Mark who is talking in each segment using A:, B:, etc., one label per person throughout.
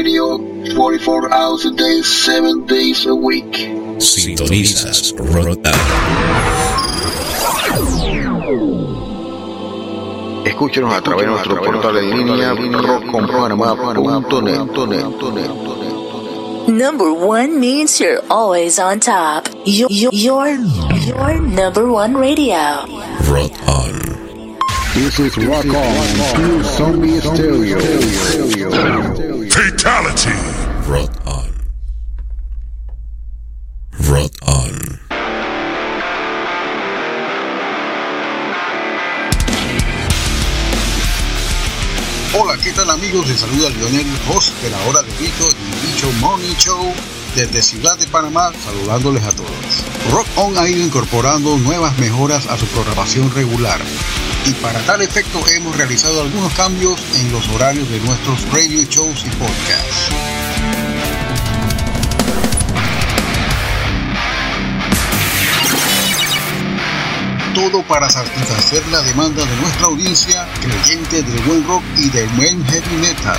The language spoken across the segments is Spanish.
A: radio 44 hours a day, 7 days a week.
B: Sintonizas Rotan.
C: Escúchenos a través de nuestro portal en línea rockconpanamá.net.
D: Number one means you're always on top. Your, your, your, your number one radio.
B: Rock on.
E: This is Rock On through Zombie Stereo.
F: Fatality.
B: Rock on. Rock on.
G: Hola, ¿qué tal amigos? Les saluda Lionel, host de la hora de Bicho, el Bicho Morning Show, desde Ciudad de Panamá, saludándoles a todos. Rock On ha ido incorporando nuevas mejoras a su programación regular. Y para tal efecto hemos realizado algunos cambios en los horarios de nuestros radio shows y podcasts. todo para satisfacer la demanda de nuestra audiencia creyente del buen rock y del buen heavy metal.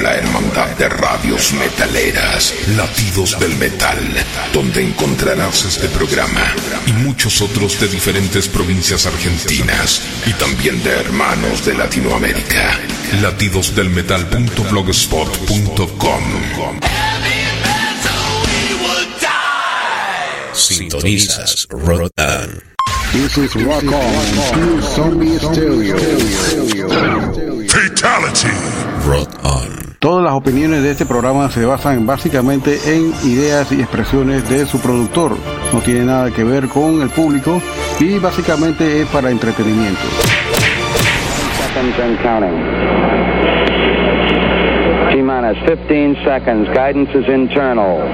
F: La Hermandad de Radios Metaleras, Latidos del Metal, donde encontrarás este programa y muchos otros de diferentes provincias argentinas y también de hermanos de Latinoamérica. Latidosdelmetal.blogspot.com
B: Sintonizas Rotan.
E: This is Rock On through Zombie Stereo.
F: Fatality.
B: Rock on.
G: Todas las opiniones de este programa se basan básicamente en ideas y expresiones de su productor. No tiene nada que ver con el público y básicamente es para entretenimiento.
H: seconds and counting. T minus 15 seconds. Guidance is internal.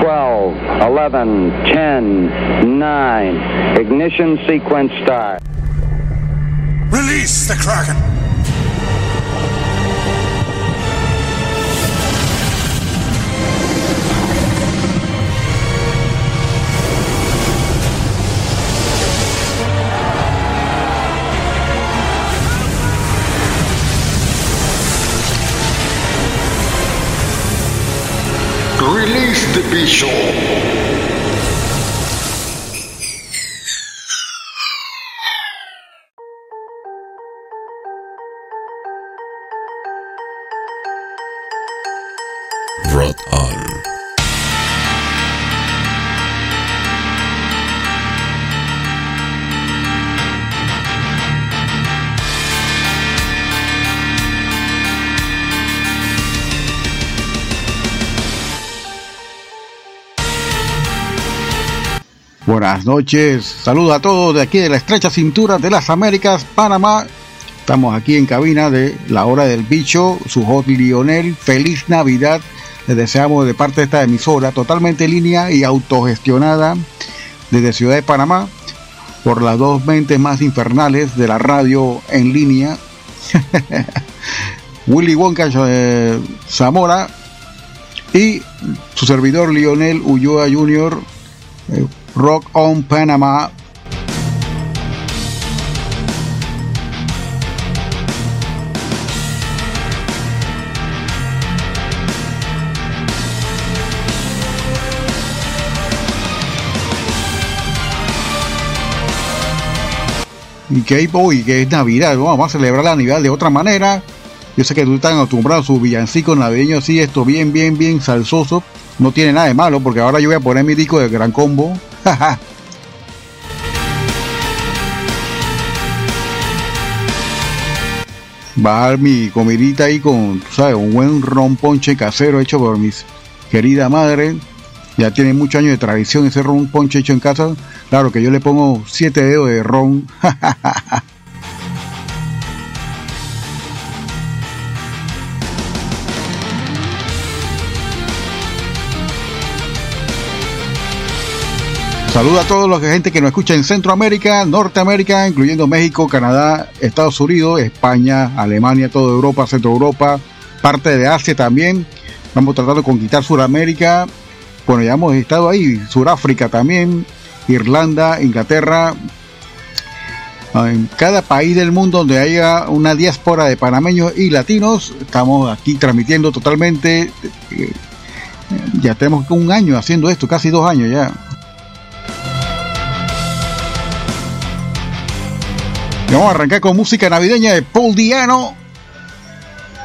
H: 12, 11, 10, 9. Ignition sequence start.
F: Release the Kraken.
A: Release
G: Buenas noches, saludos a todos de aquí de la estrecha cintura de las Américas, Panamá. Estamos aquí en cabina de La Hora del Bicho, su hot Lionel. Feliz Navidad. Les deseamos de parte de esta emisora totalmente en línea y autogestionada desde Ciudad de Panamá por las dos mentes más infernales de la radio en línea. Willy Wonka eh, Zamora y su servidor Lionel Ulloa Jr. eh, Rock on Panama. Y Boy, que es Navidad, vamos a celebrar la Navidad de otra manera. Yo sé que tú estás acostumbrado a sus villancicos navideños así, esto bien, bien, bien salsoso. No tiene nada de malo, porque ahora yo voy a poner mi disco de gran combo, Dar mi comidita ahí con, sabes, un buen ron ponche casero hecho por mis querida madre. Ya tiene muchos años de tradición ese ron ponche hecho en casa. Claro que yo le pongo siete dedos de ron. Saludos a todos los gente que nos escucha en Centroamérica, Norteamérica, incluyendo México, Canadá, Estados Unidos, España, Alemania, toda Europa, Centro Europa, parte de Asia también. Vamos tratando de conquistar Sudamérica. Bueno, ya hemos estado ahí, Sudáfrica también, Irlanda, Inglaterra. En cada país del mundo donde haya una diáspora de panameños y latinos, estamos aquí transmitiendo totalmente. Eh, ya tenemos un año haciendo esto, casi dos años ya. Vamos a arrancar con música navideña de Paul Diano.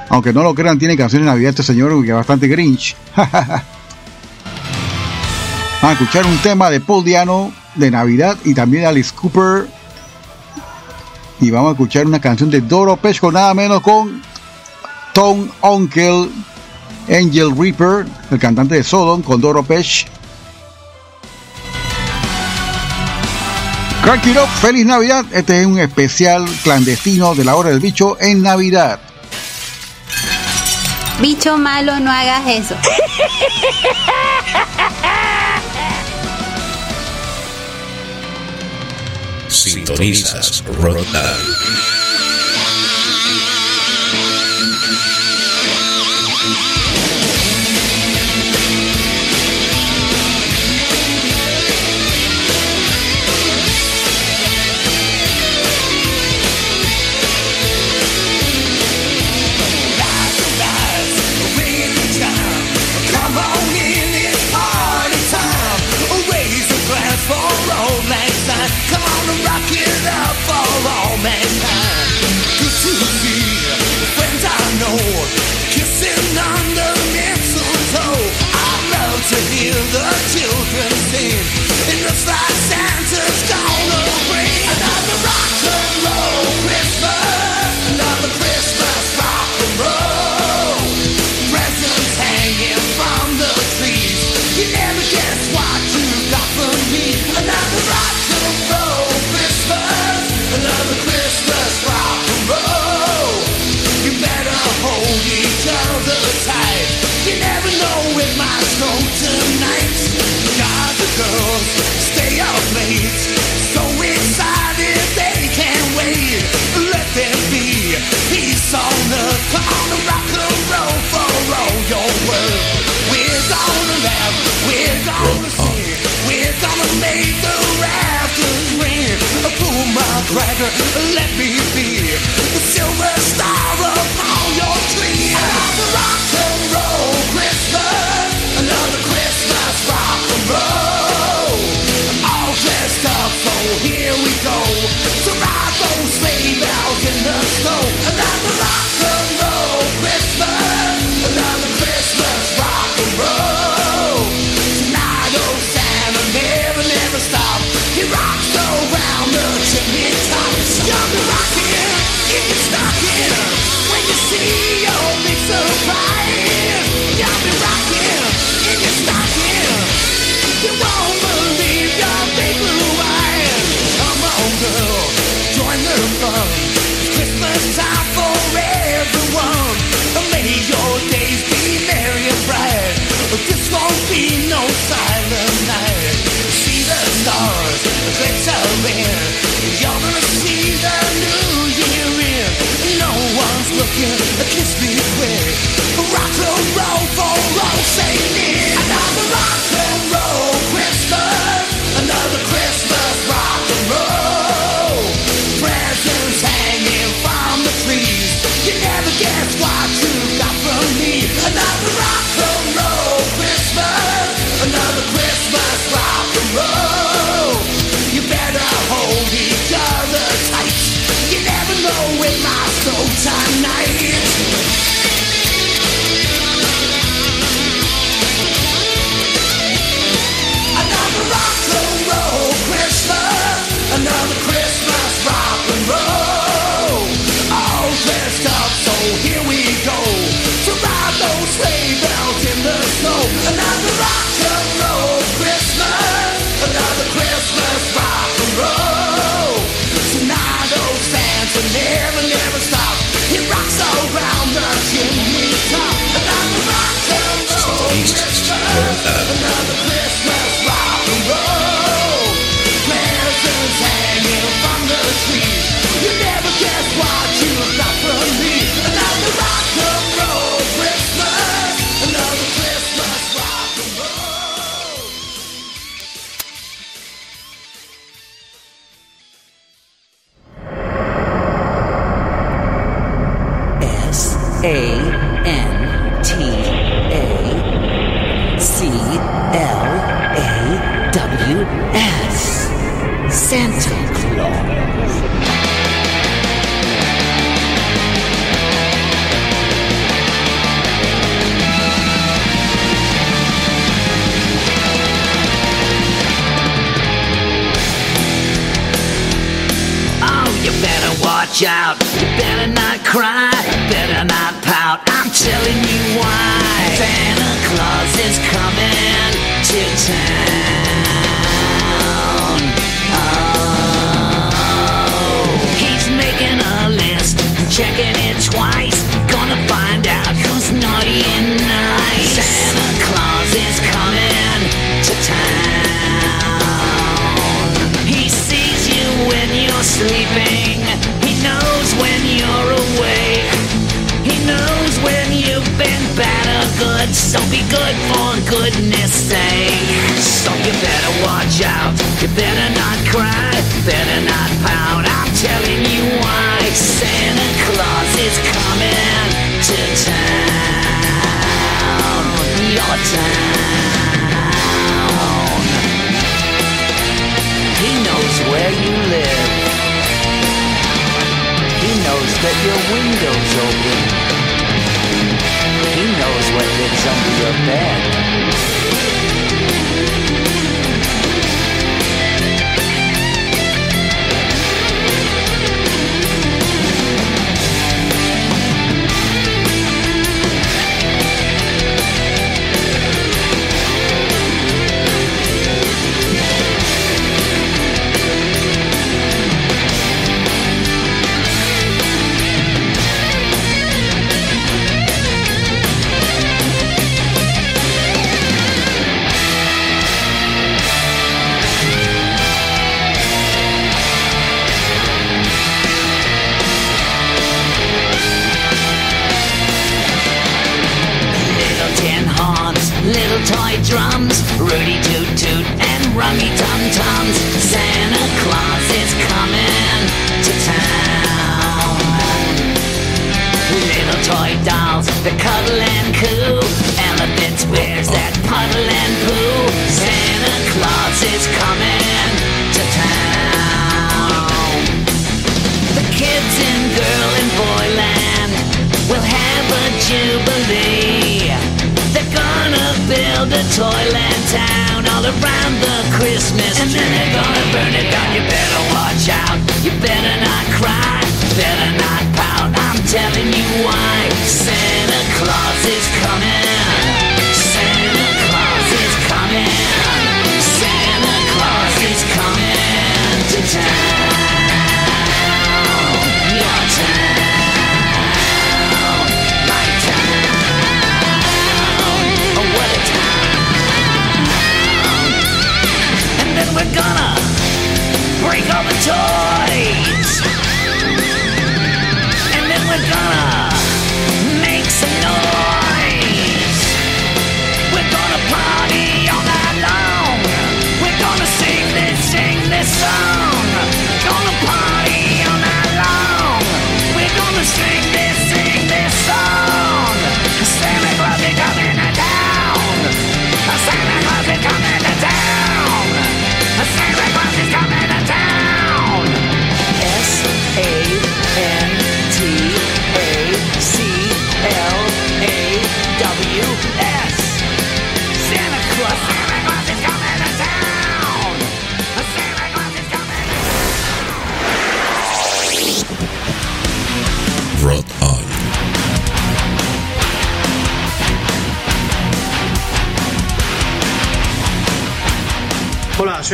G: Aunque no lo crean, tiene canciones de Navidad este señor que es bastante grinch. vamos a escuchar un tema de Paul Diano de Navidad y también Alice Cooper. Y vamos a escuchar una canción de Doro Pesco, nada menos con Tom Uncle Angel Reaper, el cantante de Sodom, con Doro Pesh. Crank it up, feliz Navidad. Este es un especial clandestino de la hora del bicho en Navidad.
I: Bicho malo, no hagas eso.
J: Sintonizas Rotan.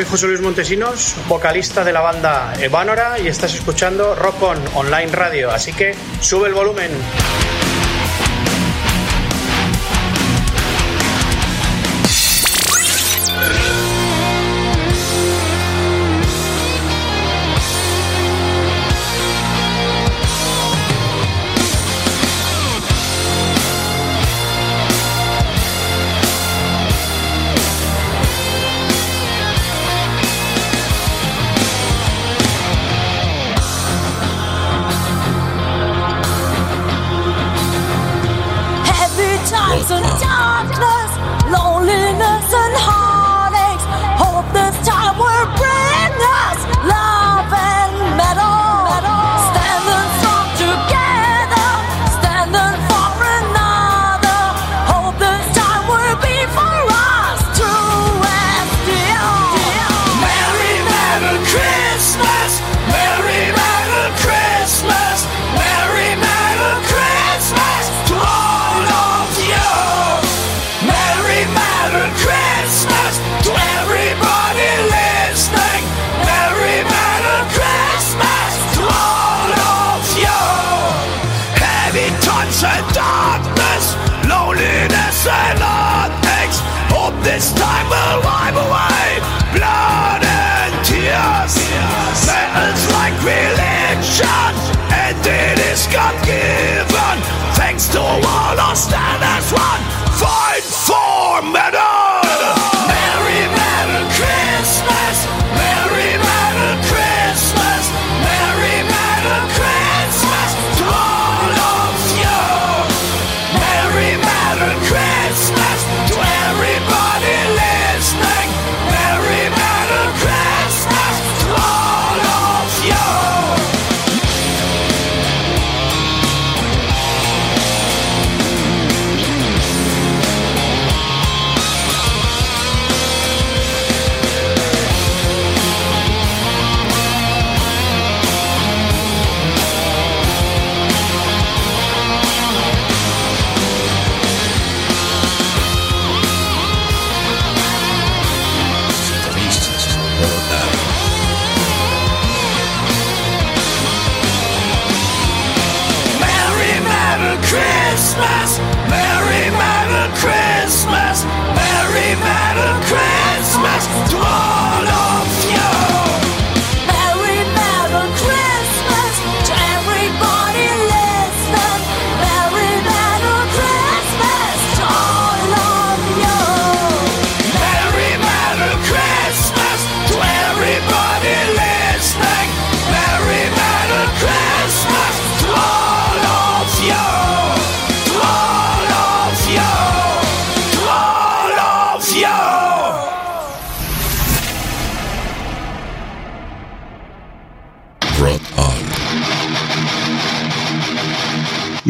J: José Luis Montesinos, vocalista de la banda Evánora y estás escuchando Rock On Online Radio, así que sube el volumen.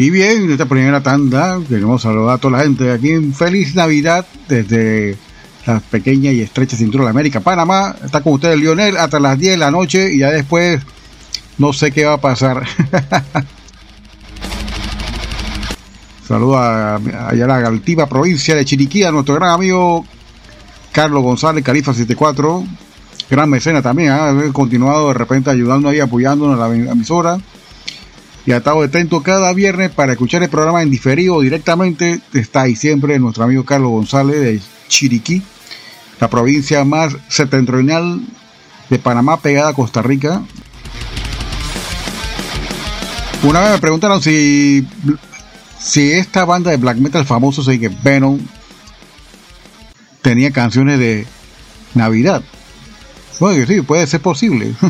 G: Y bien, en esta primera tanda queremos saludar a toda la gente de aquí Feliz Navidad desde la pequeña y estrecha cintura de América, Panamá. Está con ustedes Lionel hasta las 10 de la noche y ya después no sé qué va a pasar. Saludo a, allá la altiva provincia de Chiriquí, a nuestro gran amigo Carlos González, Califa 74, gran mecena también, ha continuado de repente ayudando ahí, apoyándonos a la emisora y ha estado atento cada viernes para escuchar el programa en diferido directamente. Está ahí siempre nuestro amigo Carlos González de Chiriquí, la provincia más septentrional de Panamá, pegada a Costa Rica. Una vez me preguntaron si, si esta banda de black metal famoso, que Venom, tenía canciones de Navidad. Bueno, sí, puede ser posible.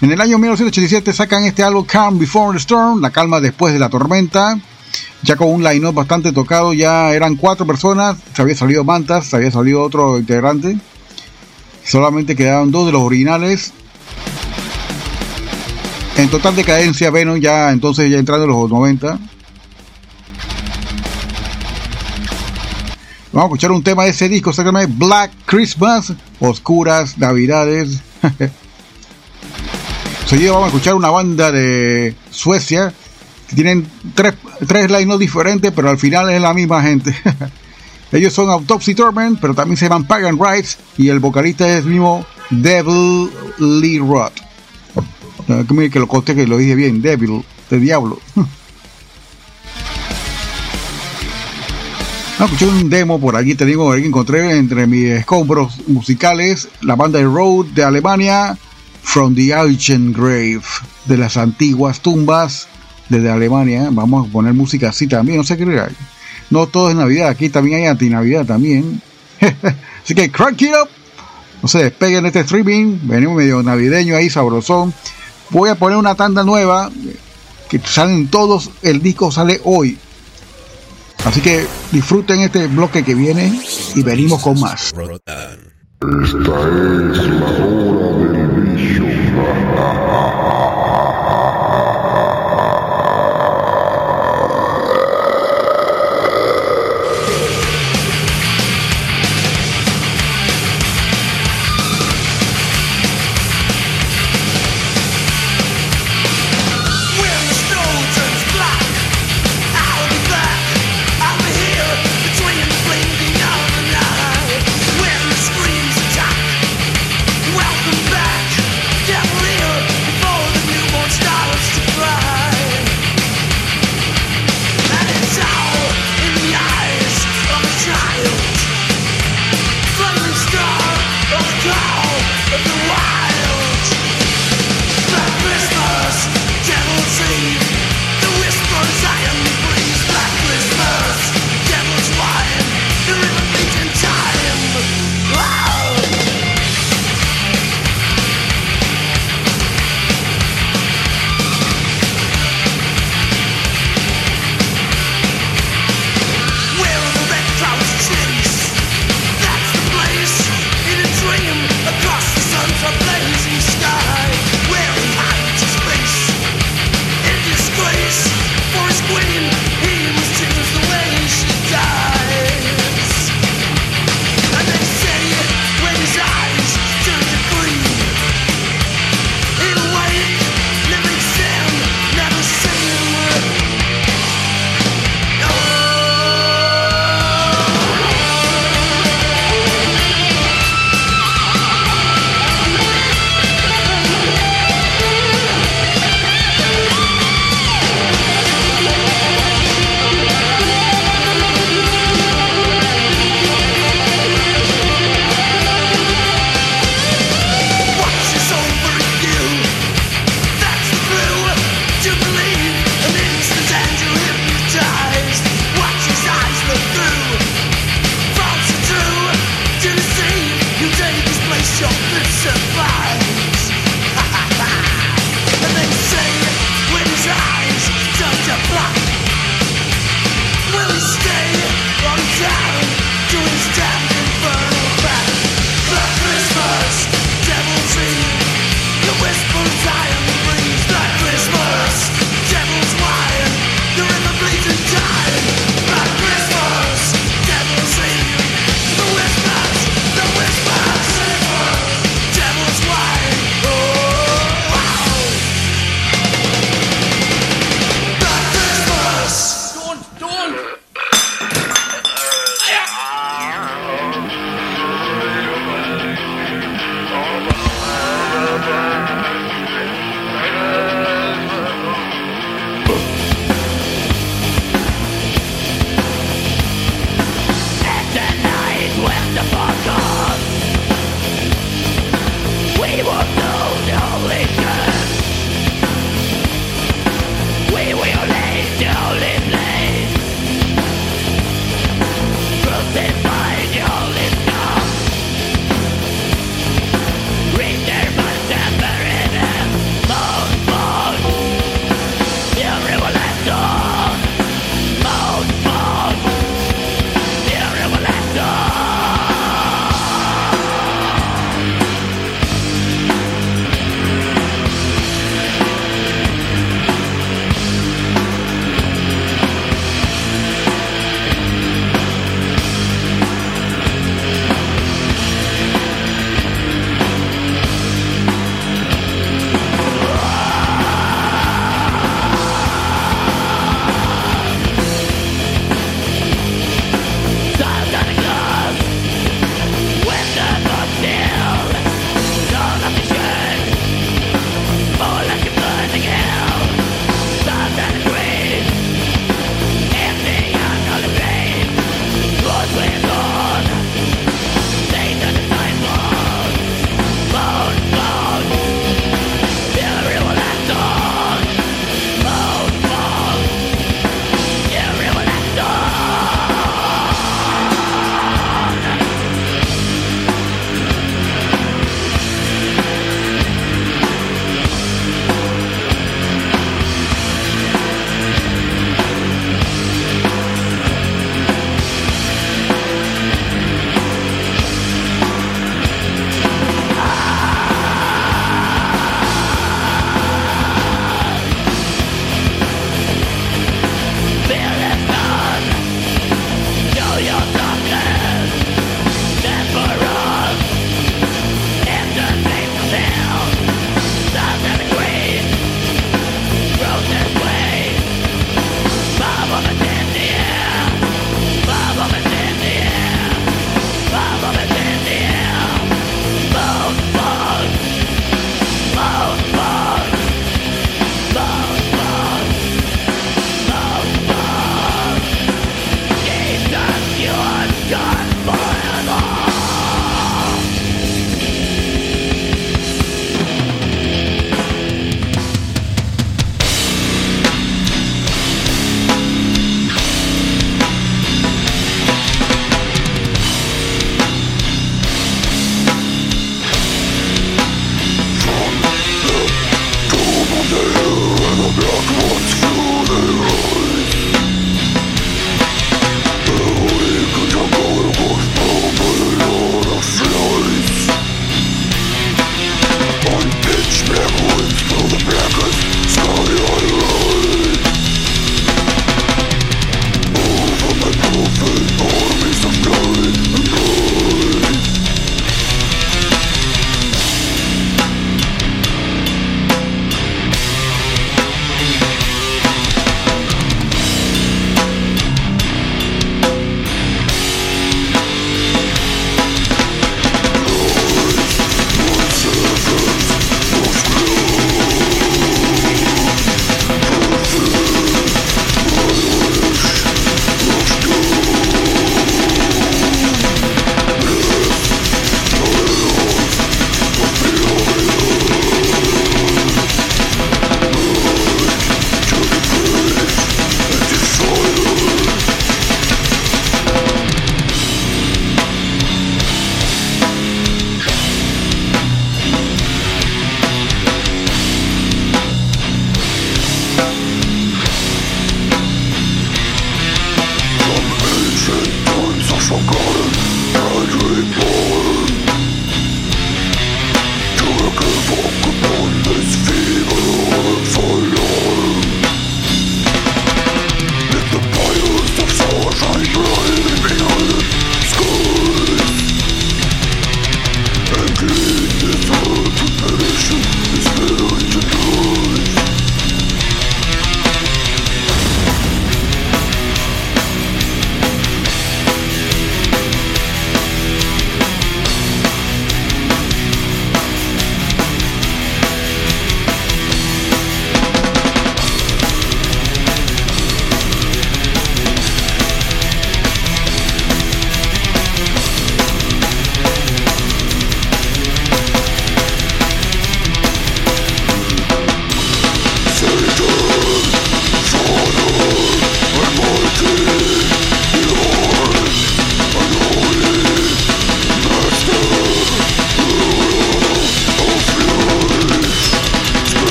G: En el año 1987 sacan este álbum Calm Before the Storm, La calma después de la tormenta, ya con un line-up bastante tocado, ya eran cuatro personas, se había salido Mantas, se había salido otro integrante, solamente quedaban dos de los originales. En total decadencia Venom ya entonces ya entrando en los 90. Vamos a escuchar un tema de ese disco, se llama Black Christmas, Oscuras Navidades. Seguido vamos a escuchar una banda de Suecia que tienen tres, tres line diferentes, pero al final es la misma gente. Ellos son Autopsy Torment, pero también se llaman Pagan Rights y el vocalista es el mismo Devil Lee Roth. Eh, Que lo conté que lo dije bien, Devil, de diablo. Ah, escuché un demo por allí, te digo, que encontré entre mis escombros musicales la banda de Road de Alemania, From the Ancient Grave, de las antiguas tumbas desde Alemania. Vamos a poner música así también, no sé qué hay. No todo es Navidad, aquí también hay anti-Navidad también. así que crank it up. No se despeguen de este streaming, venimos medio navideño ahí, sabrosón. Voy a poner una tanda nueva, que salen todos, el disco sale hoy. Así que disfruten este bloque que viene y venimos con más.
A: Esta es la hora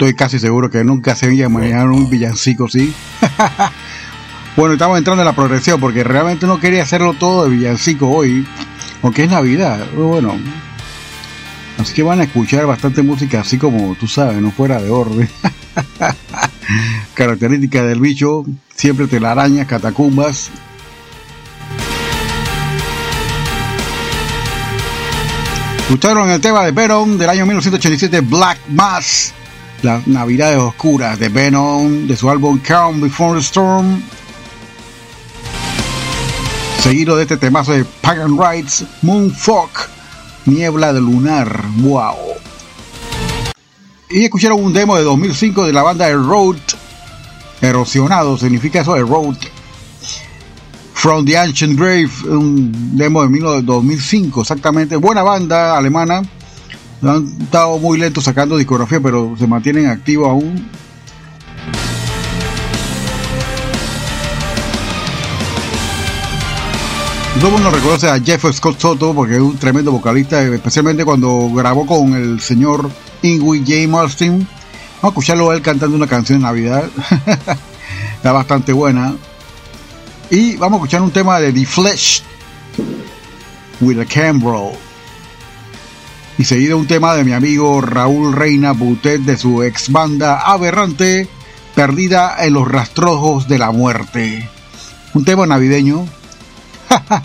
G: Estoy casi seguro que nunca se había manejado un villancico así. bueno, estamos entrando en la progresión porque realmente no quería hacerlo todo de villancico hoy, aunque es Navidad. Bueno, así que van a escuchar bastante música así como tú sabes, no fuera de orden. Característica del bicho, siempre telarañas, catacumbas. Escucharon el tema de Venom del año 1987, Black Mass, las navidades oscuras de Venom, de su álbum Calm Before the Storm. Seguido de este temazo de Pagan Rights, Moonfog, Niebla de Lunar, wow. Y escucharon un demo de 2005 de la banda Road, erosionado, significa eso, Road. From the Ancient Grave, un demo de 2005, exactamente. Buena banda alemana. Han estado muy lentos sacando discografía, pero se mantienen activos aún. Todo mundo reconoce a Jeff Scott Soto porque es un tremendo vocalista, especialmente cuando grabó con el señor Ingrid J. Martin. Vamos a escucharlo a él cantando una canción de Navidad. Está bastante buena. Y vamos a escuchar un tema de The Flesh with a Campbell. Y seguido un tema de mi amigo Raúl Reina Butet de su ex banda Aberrante, Perdida en los rastrojos de la muerte. Un tema navideño.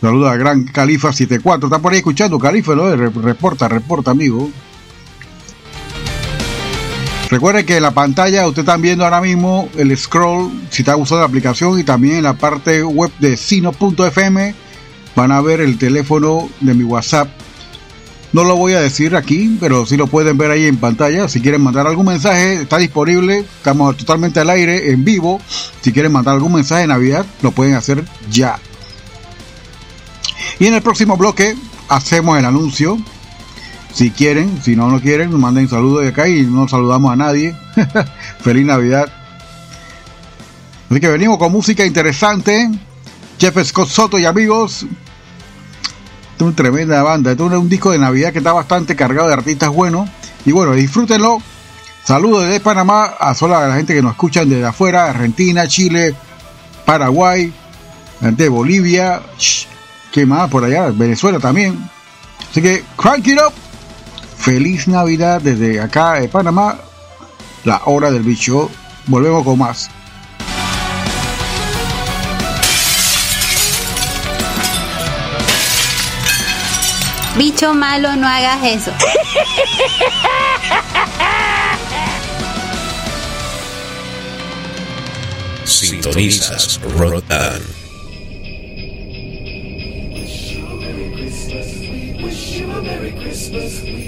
G: Saludos a Gran Califa 74. Está por ahí escuchando Califa, ¿no? Reporta, reporta, amigo. Recuerden que en la pantalla usted está viendo ahora mismo el scroll si está usando la aplicación y también en la parte web de sino.fm van a ver el teléfono de mi WhatsApp. No lo voy a decir aquí, pero sí lo pueden ver ahí en pantalla. Si quieren mandar algún mensaje, está disponible. Estamos totalmente al aire, en vivo. Si quieren mandar algún mensaje de Navidad, lo pueden hacer ya. Y en el próximo bloque hacemos el anuncio si quieren, si no, no quieren, nos manden saludos de acá y no saludamos a nadie. Feliz Navidad. Así que venimos con música interesante. Jeff Scott Soto y amigos. es una tremenda banda. Esto es un disco de Navidad que está bastante cargado de artistas buenos. Y bueno, disfrútenlo. Saludos desde Panamá a sola la gente que nos escuchan desde afuera, Argentina, Chile, Paraguay, de Bolivia, ¿qué más por allá? Venezuela también. Así que crank it up. Feliz Navidad desde acá de Panamá, la hora del bicho. Volvemos con más.
I: Bicho malo, no hagas eso.
B: Sintonizas Rotan.
K: wish you a Merry Christmas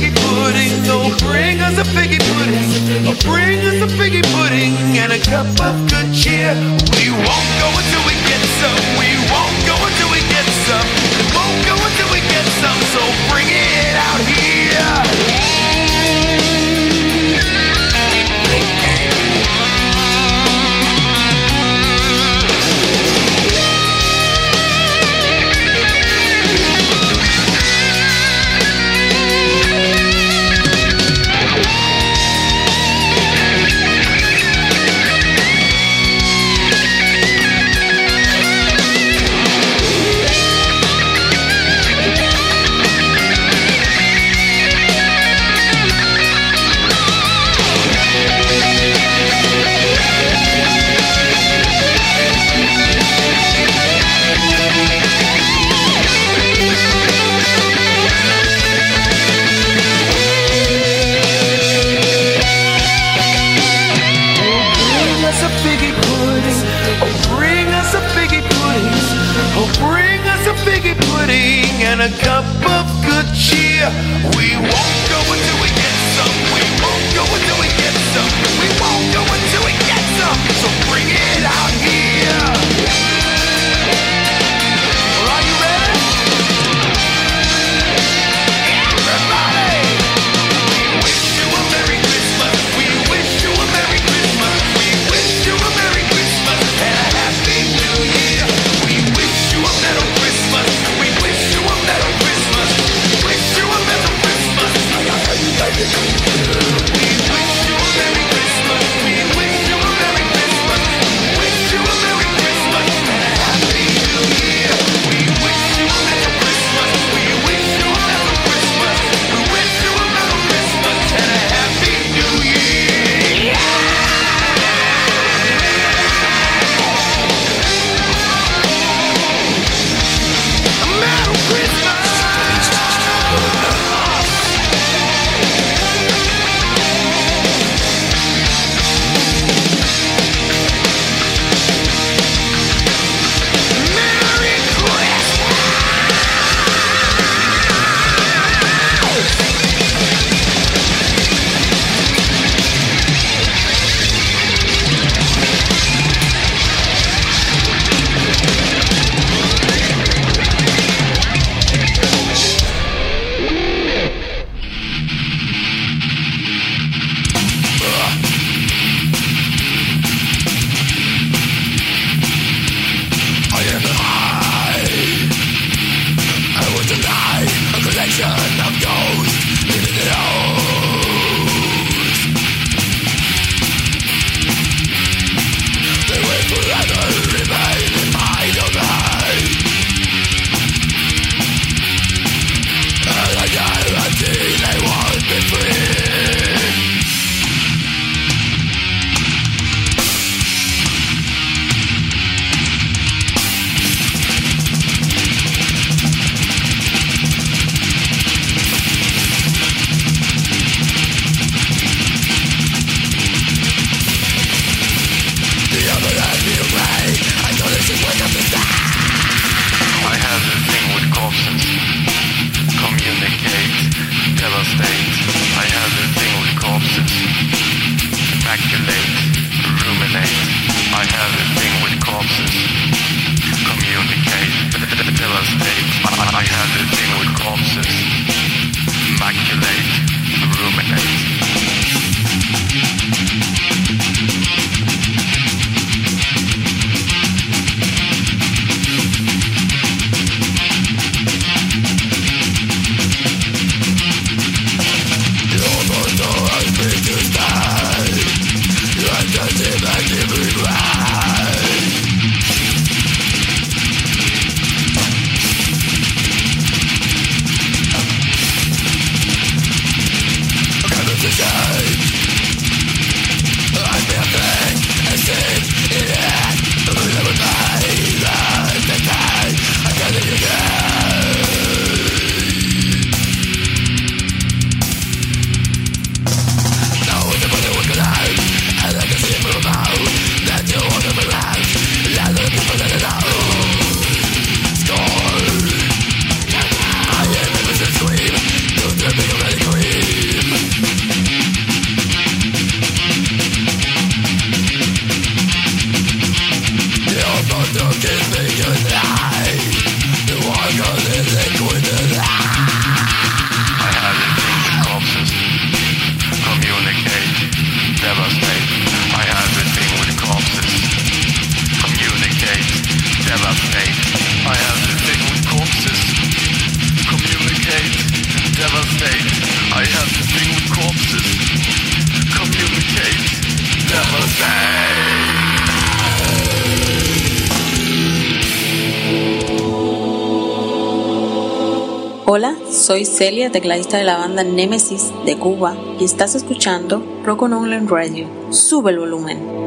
K: figgy pudding. So bring us a figgy pudding. Oh, bring us a figgy pudding and a cup of good cheer. We won't go until we get some. We won't go until we get some. We won't go until we get some. So bring it out here.
L: Soy Celia, tecladista de la banda Nemesis de Cuba y estás escuchando Rock on Online Radio. Sube el volumen.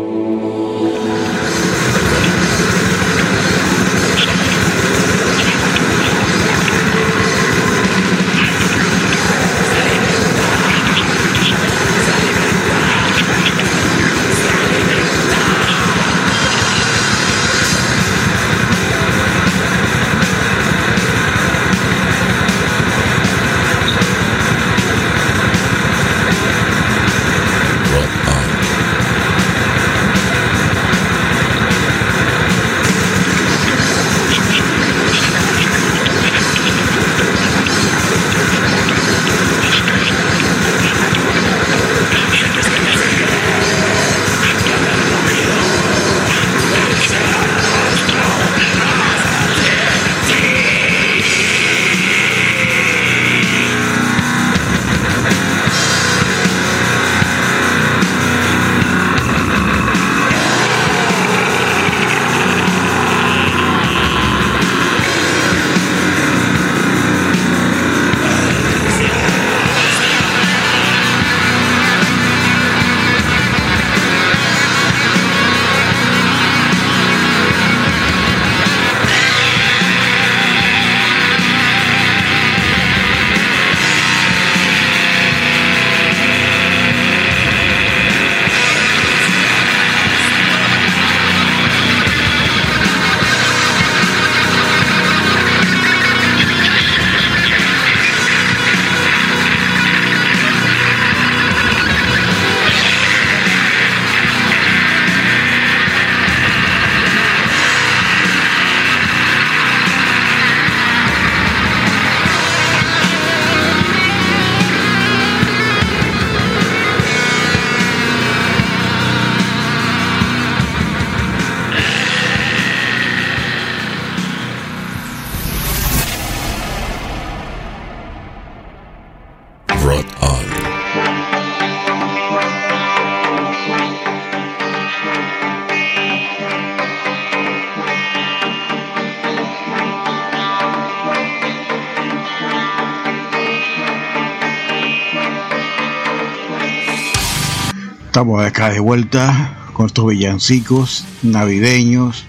G: Estamos acá de vuelta con estos villancicos navideños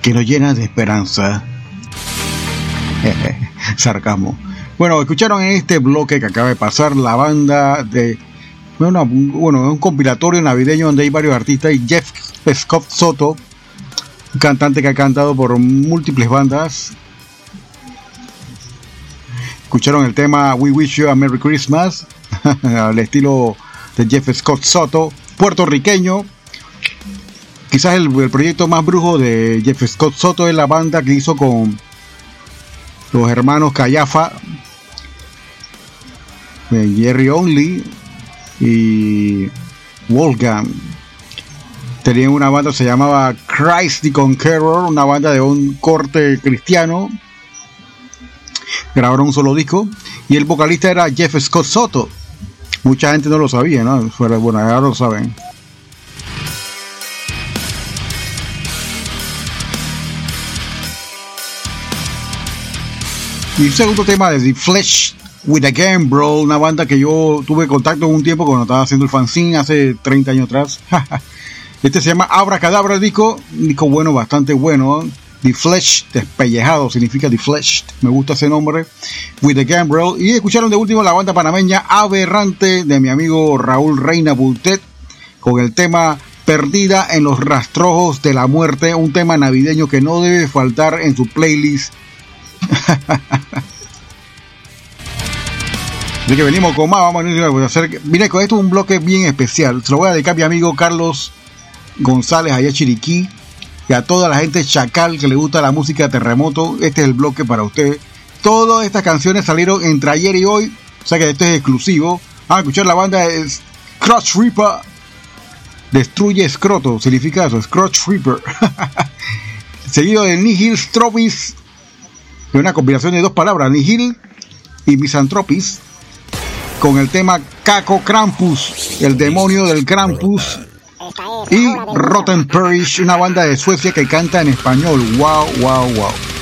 G: que nos llenan de esperanza. Sarcasmo. Bueno, escucharon en este bloque que acaba de pasar la banda de. Bueno, bueno, un compilatorio navideño donde hay varios artistas y Jeff Scott Soto, un cantante que ha cantado por múltiples bandas. Escucharon el tema We Wish You a Merry Christmas, al estilo Jeff Scott Soto, puertorriqueño. Quizás el, proyecto más brujo de Jeff Scott Soto es la banda que hizo con los hermanos Callafa, eh, Jerry Only y Wolfgang. Tenían una banda se llamaba Christ the Conqueror, una banda de un corte cristiano. Grabaron un solo disco y el vocalista era Jeff Scott Soto. Mucha gente no lo sabía, ¿no? Pero bueno, ahora lo saben. Y el segundo tema de The Flesh with a Game Bro, una banda que yo tuve contacto un tiempo cuando estaba haciendo el fanzine hace 30 años atrás. este se llama Abra Cadabra disco, un disco bueno, bastante bueno. The Flesh, despellejado, significa The Flesh. Me gusta ese nombre. With the Game Bro. Y escucharon de último la banda panameña Aberrante de mi amigo Raúl Reina Bultet con el tema Perdida en los rastrojos de la muerte, un tema navideño que no debe faltar en su playlist Así que venimos con más, vamos a hacer. Mire, con esto es un bloque bien especial. Se lo voy a dedicar a mi amigo Carlos González allá Chiriquí y a toda la gente chacal que le gusta la música terremoto. Este es el bloque para usted. Todas estas canciones salieron entre ayer y hoy, o sea que este es exclusivo. Vamos a escuchar la banda es Crotch Reaper. Destruye escroto, significa eso, Scrotch Reaper. Seguido de Nihil Stropis de una combinación de dos palabras, Nihil y Misantropis, con el tema Caco Krampus, el demonio del Krampus, y Rotten Parish, una banda de Suecia que canta en español. Wow, wow, wow.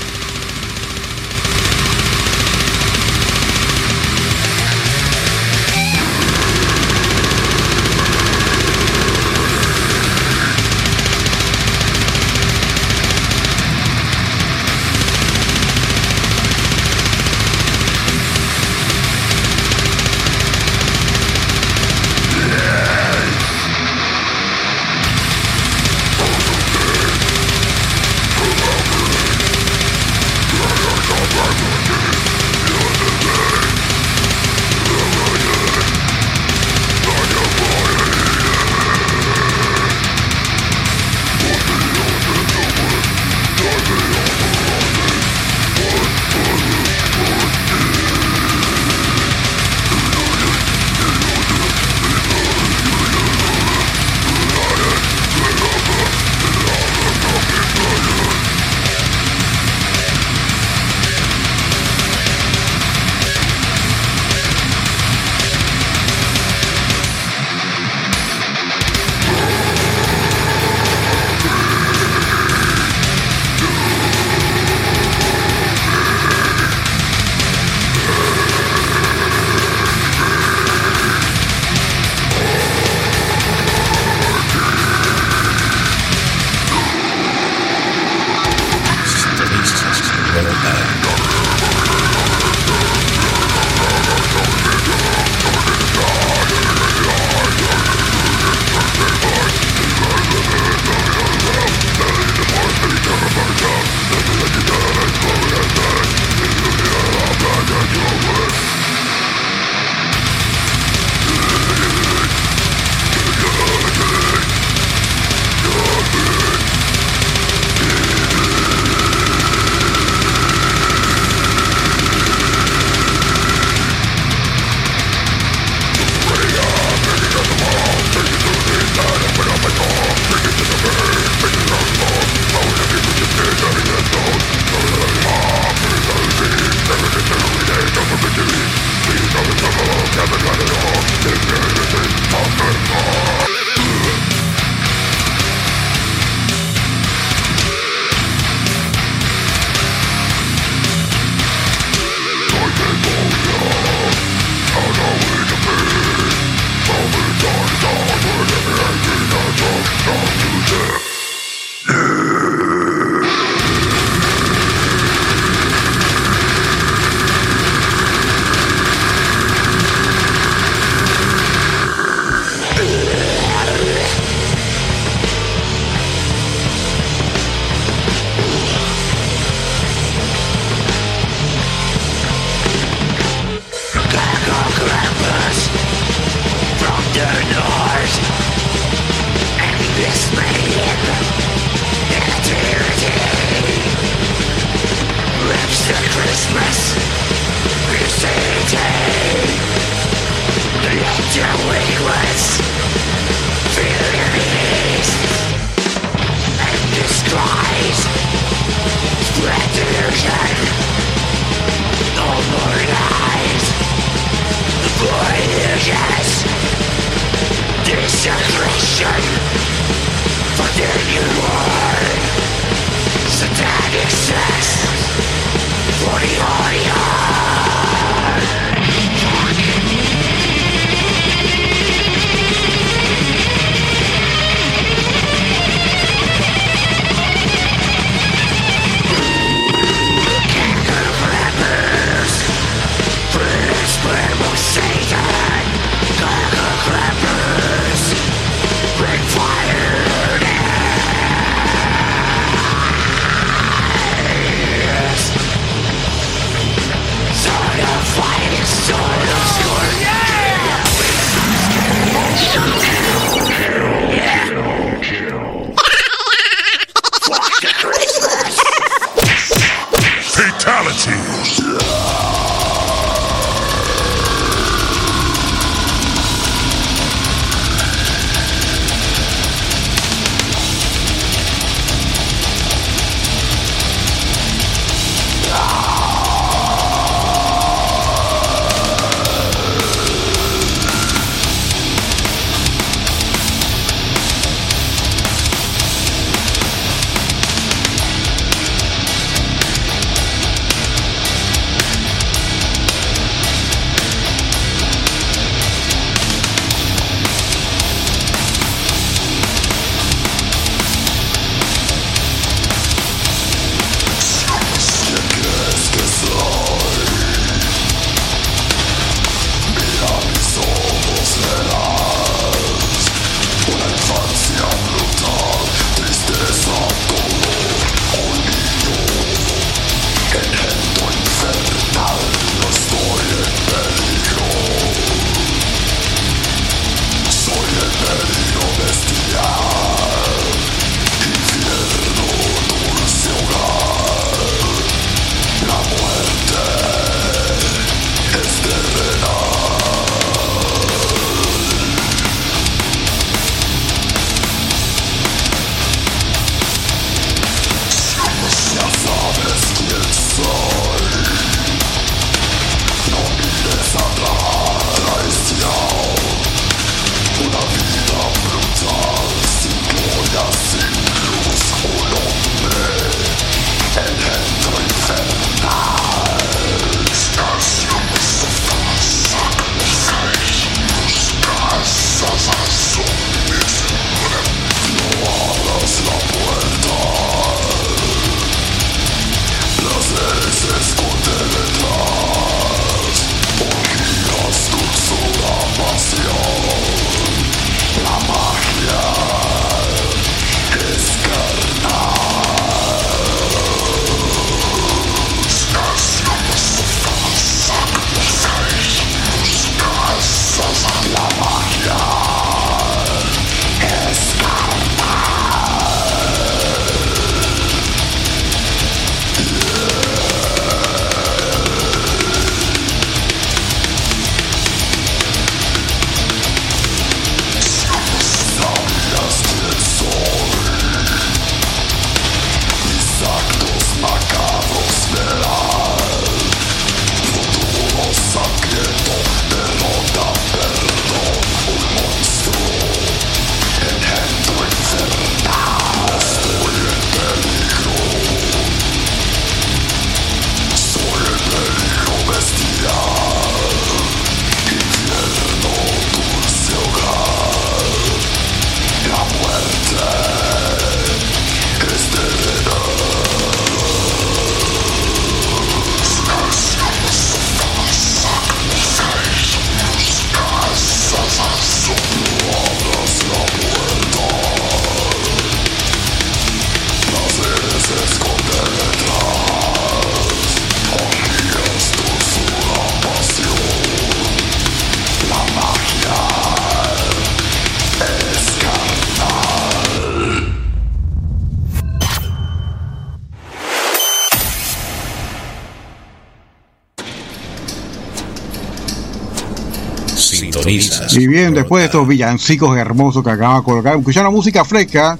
G: Y bien, después de estos villancicos hermosos que acaba de colocar, escucharon música fresca.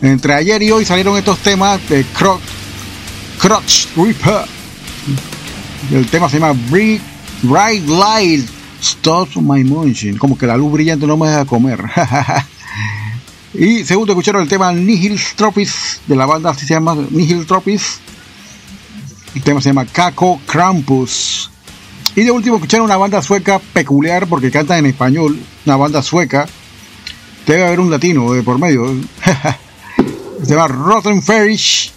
G: Entre ayer y hoy salieron estos temas de Croc, Crotch Reaper. El tema se llama Bright, Light Stops My Motion. Como que la luz brillante no me deja comer. y segundo, escucharon el tema Nihil Tropis de la banda, así se llama Nihil Tropis. El tema se llama Caco Krampus. Y de último escucharon una banda sueca peculiar porque canta en español, una banda sueca. Debe haber un latino de por medio. Se llama Rotten Ferish.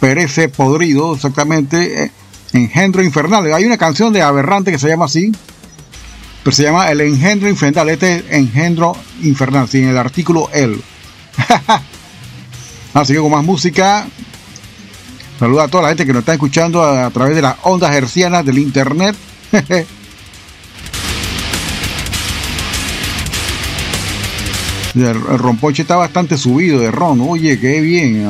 G: Perece podrido, exactamente. eh, Engendro infernal. Hay una canción de Aberrante que se llama así. Pero se llama El Engendro Infernal. Este es Engendro Infernal, sin el artículo el. Así que con más música. Saluda a toda la gente que nos está escuchando a, través de las ondas hercianas del internet. el, el rompoche está bastante subido de ron. Oye, qué bien.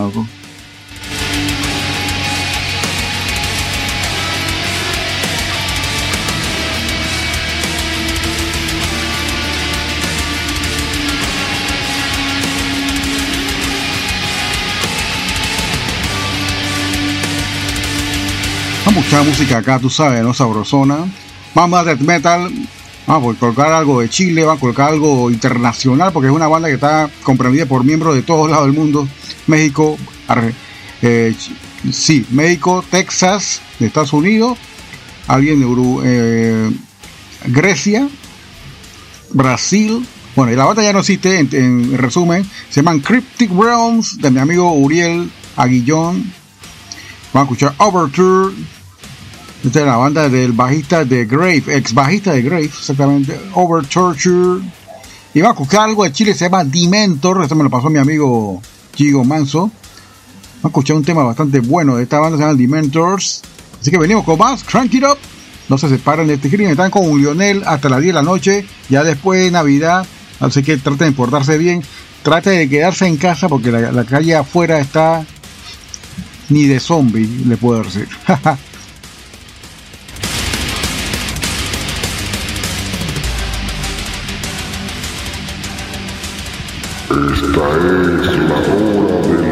G: Loco. Vamos a escuchar música acá, tú sabes, ¿no? Sabrosona. Vamos a death metal. Vamos a colocar algo de Chile, vamos a colocar algo internacional, porque es una banda que está comprendida por miembros de todos lados del mundo. México, eh, sí, México, Texas, de Estados Unidos, alguien de eh, Grecia, Brasil. Bueno, y la banda ya no existe, en, en resumen, se llaman Cryptic Realms, de mi amigo Uriel Aguillón. Vamos a escuchar Overture. Esta es la banda del bajista de Grave, ex bajista de Grave, exactamente. Overture. Y vamos a escuchar algo de Chile, se llama Dementor. Esto me lo pasó mi amigo Gigo Manso. Vamos a escuchar un tema bastante bueno de esta banda, se llama Dementors. Así que venimos con más, Crank It Up. No se separen de este crimen, están con Lionel hasta las 10 de la noche. Ya después de Navidad, así que traten de portarse bien. Traten de quedarse en casa porque la, la calle afuera está ni de zombie, le puedo decir.
A: Esta es la hora del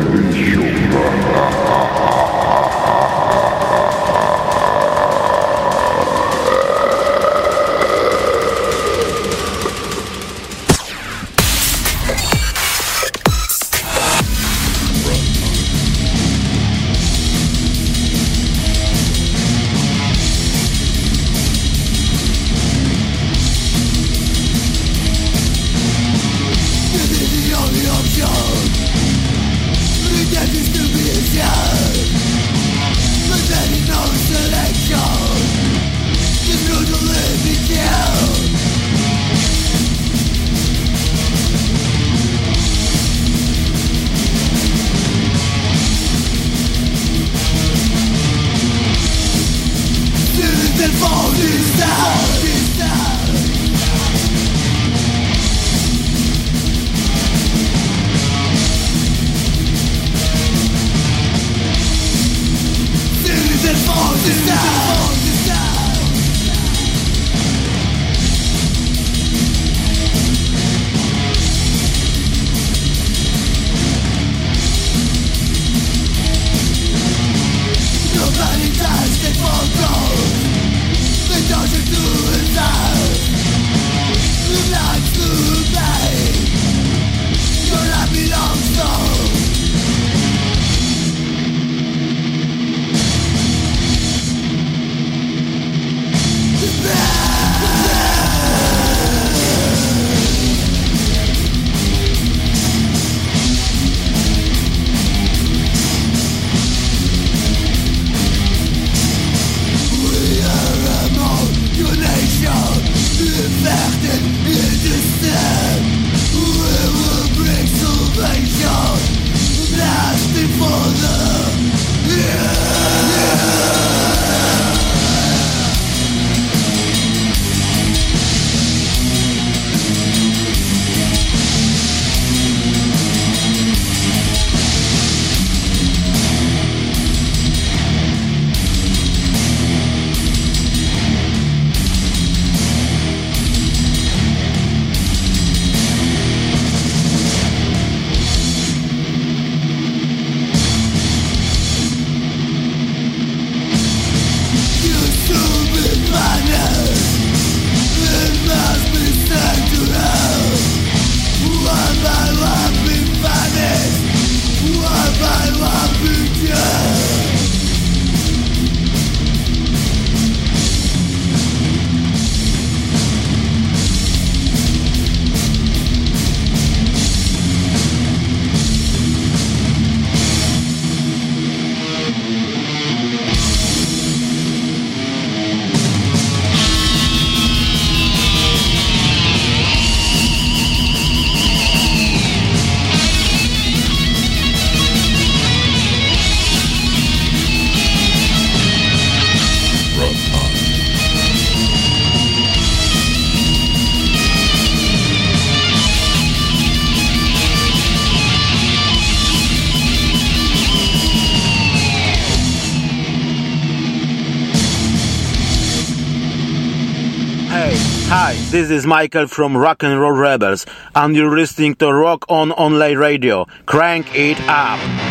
K: this
M: is Michael from Rock and Roll Rebels, and you're listening to Rock On Online Radio. Crank it up!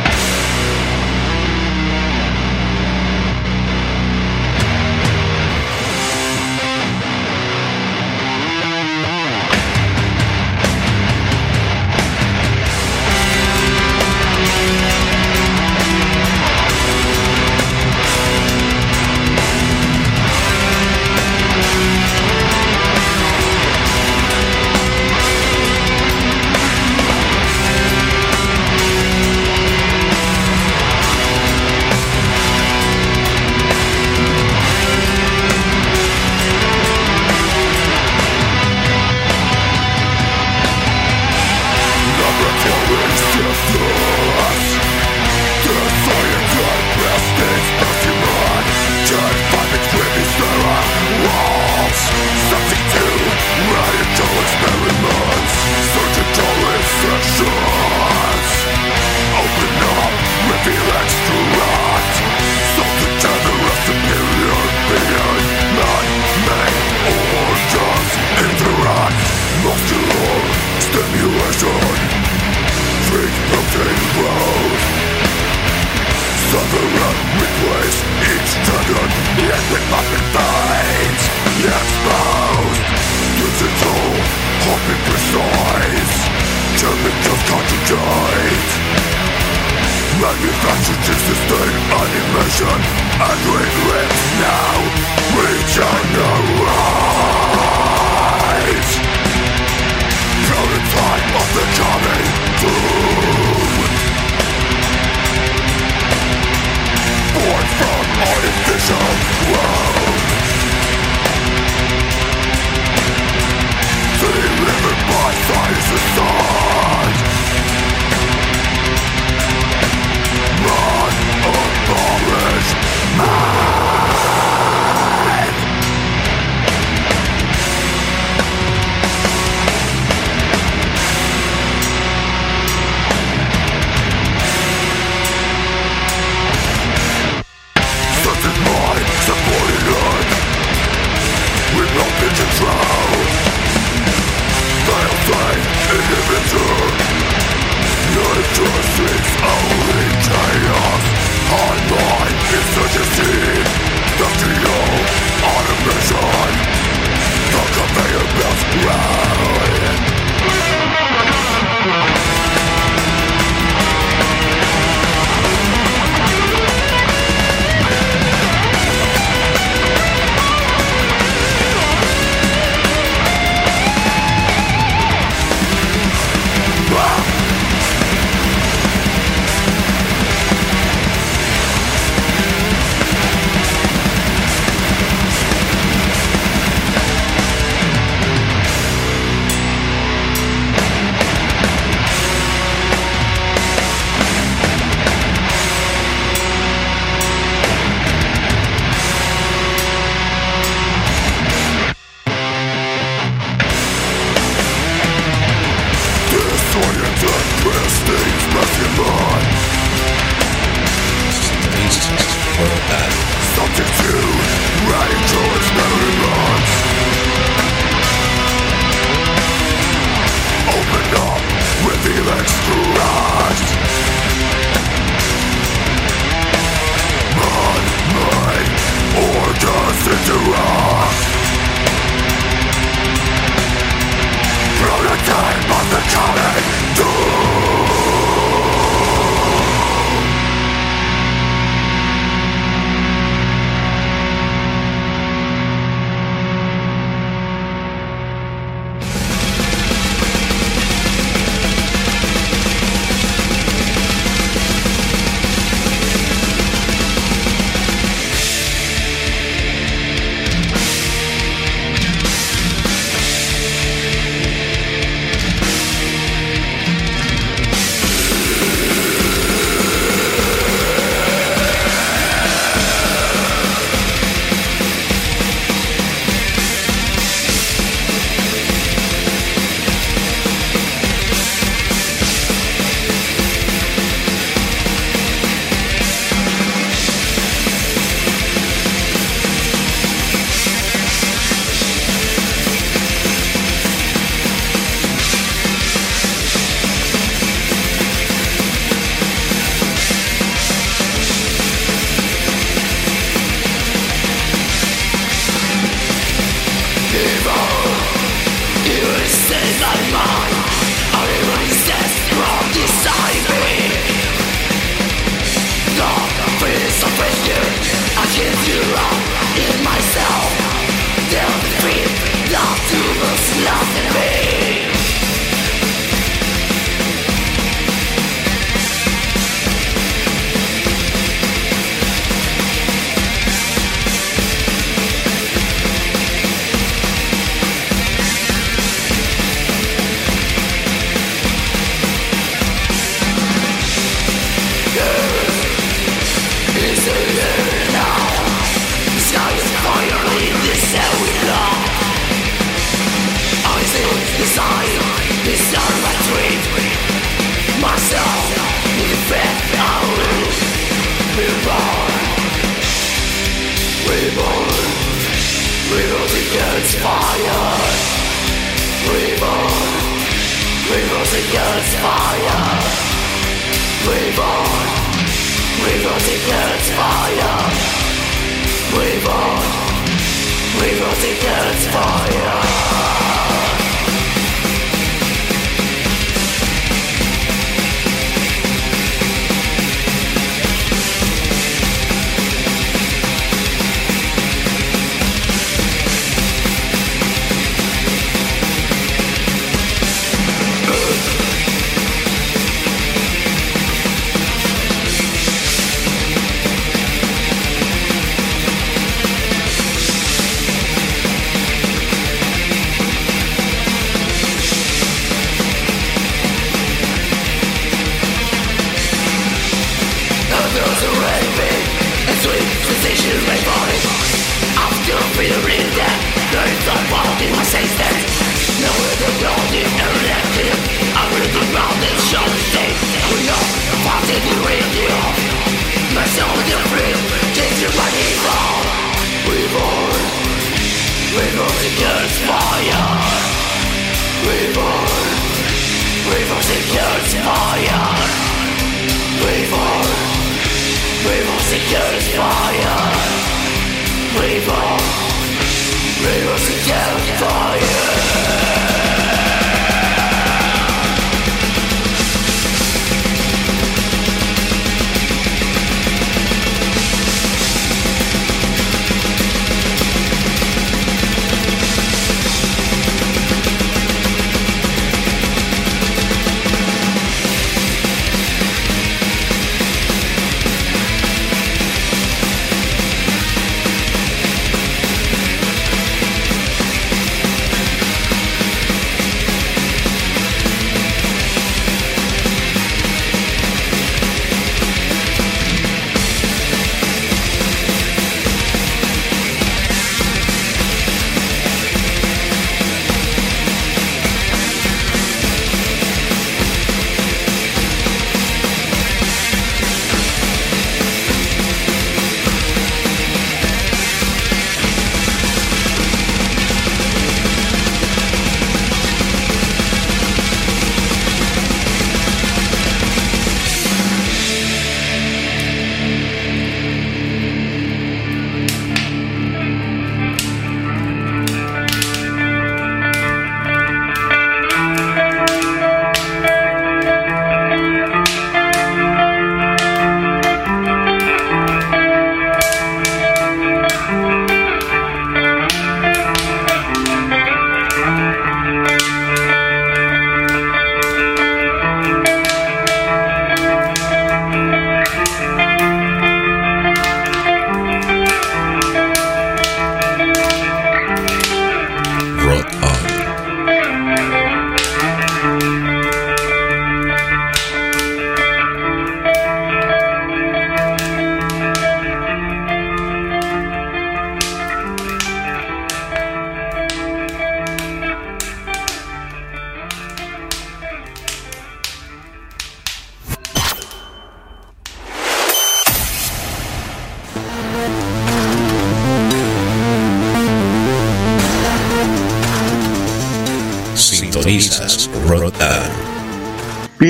N: the thought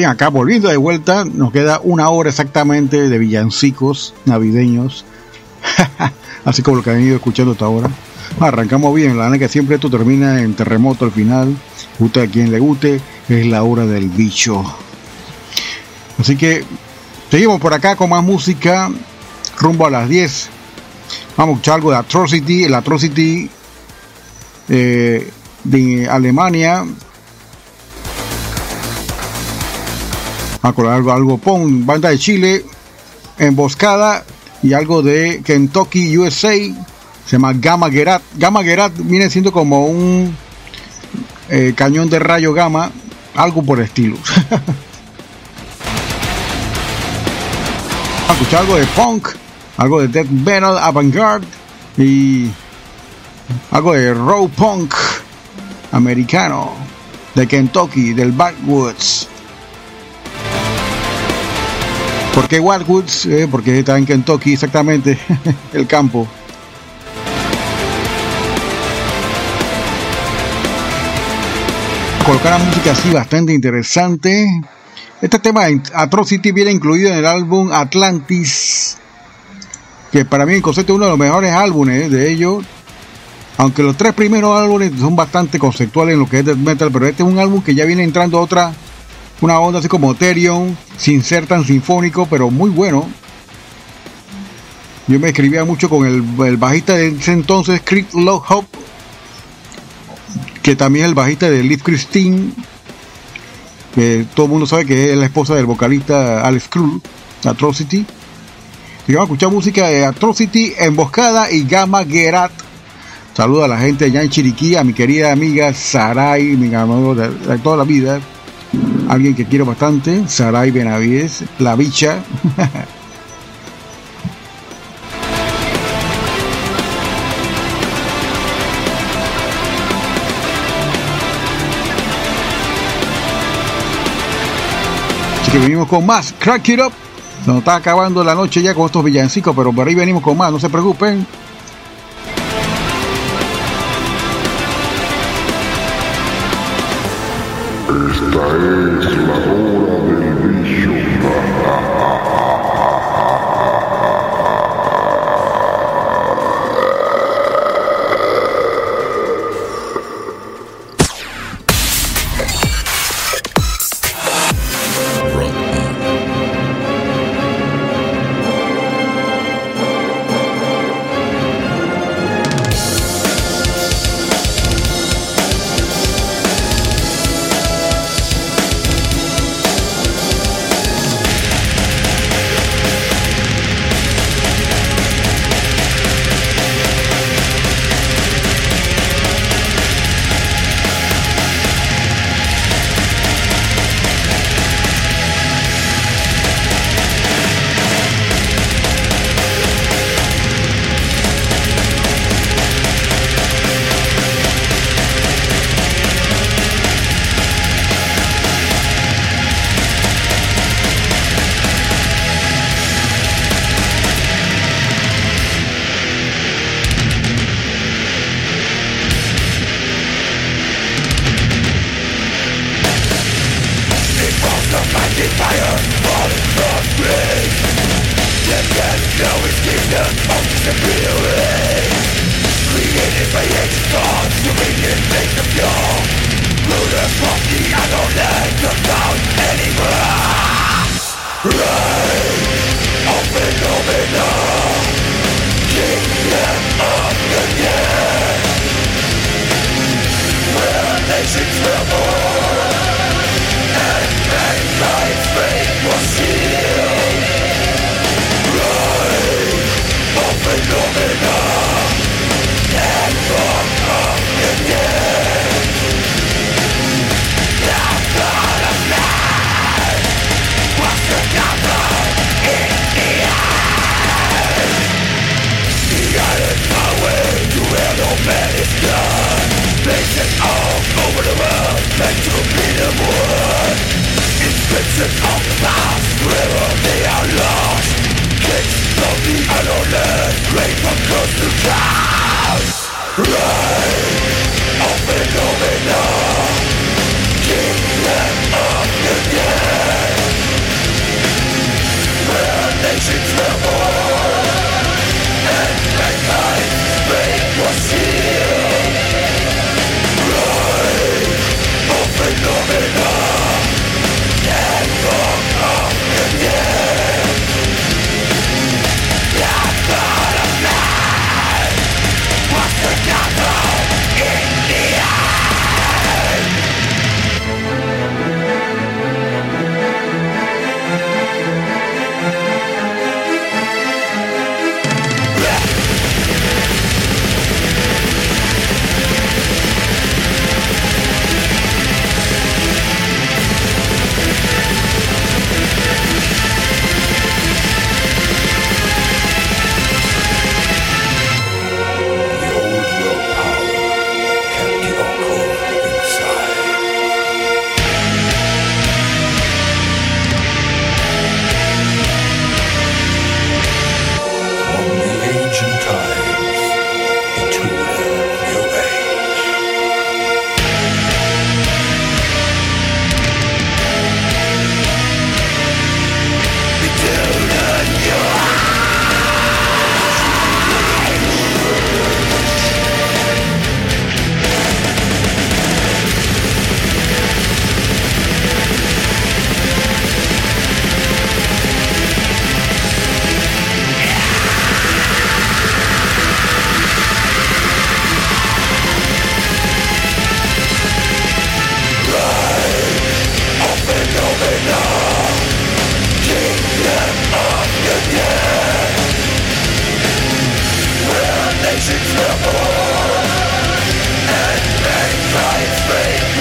N: Acá volviendo de vuelta, nos queda una hora exactamente de villancicos navideños, así como lo que han ido escuchando hasta ahora. Arrancamos bien, la verdad que siempre esto termina en terremoto al final,
G: Gusta a quien le guste, es la hora del bicho. Así que seguimos por acá con más música rumbo a las 10. Vamos a escuchar algo de Atrocity, el Atrocity eh, de Alemania. A colar algo, Pon, banda de Chile, Emboscada y algo de Kentucky, USA. Se llama Gamma Gerat. Gamma Gerat viene siendo como un eh, cañón de rayo gamma, algo por estilo. a escuchar algo de punk, algo de death metal, avant-garde y algo de raw punk americano de Kentucky, del Backwoods. ¿Por qué Wildwoods? Eh, porque está en Kentucky exactamente, el campo. Colocar la música así bastante interesante. Este tema Atrocity viene incluido en el álbum Atlantis, que para mí en concepto es uno de los mejores álbumes de ellos. Aunque los tres primeros álbumes son bastante conceptuales en lo que es death metal, pero este es un álbum que ya viene entrando otra una onda así como Therion, sin ser tan sinfónico, pero muy bueno. Yo me escribía mucho con el, bajista de ese entonces, Chris Hope, que también es el bajista de Liv Christine, que todo el mundo sabe que es la esposa del vocalista Alex Cruz, Atrocity. Y vamos a escuchar música de Atrocity, Emboscada y Gamma Gerat. Saludo a la gente allá en Chiriquí, a mi querida amiga Sarai, mi amigo de toda la vida, alguien que quiero bastante, Saray Benavides, la bicha. Así que venimos con más, Crack It Up. Nos está acabando la noche ya con estos villancicos, pero por ahí venimos con más, no se preocupen.
N: Esta es la hora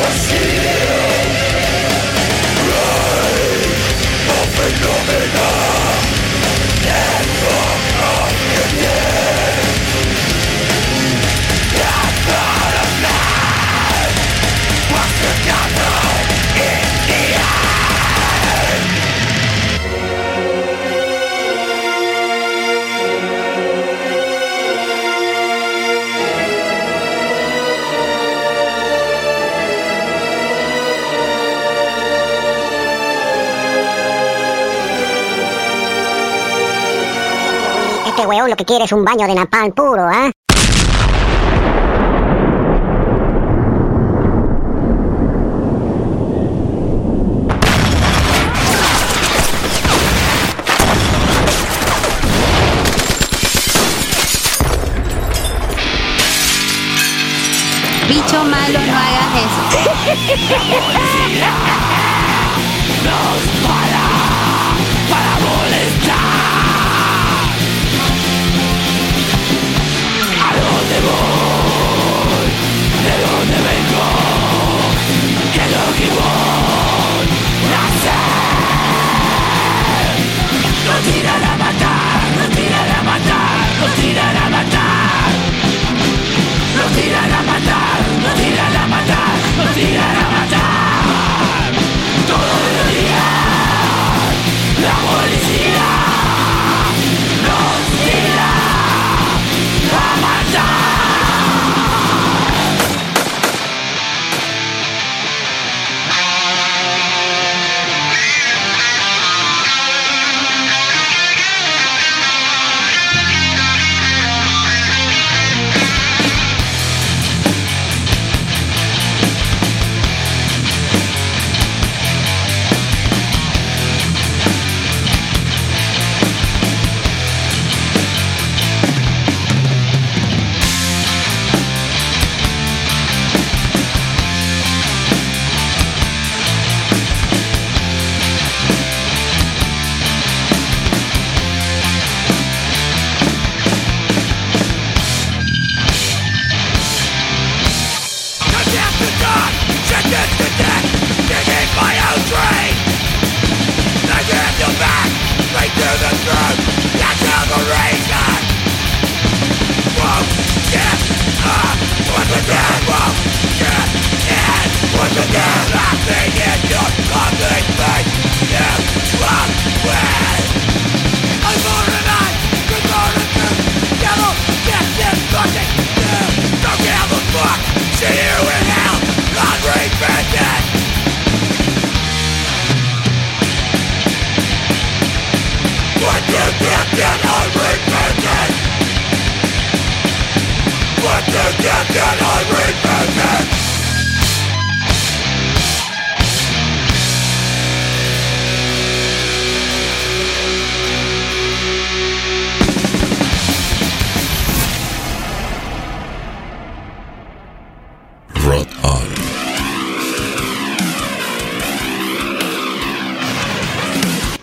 O: Este weón lo que quiere es un baño de napalm puro, ¿ah?
I: Bicho malo, no hagas eso.
K: tiran a matar, nos tiran a matar, nos tiran a matar. Nos tiran a matar, nos tiran a matar, nos tiran a matar. Todo el día, la policía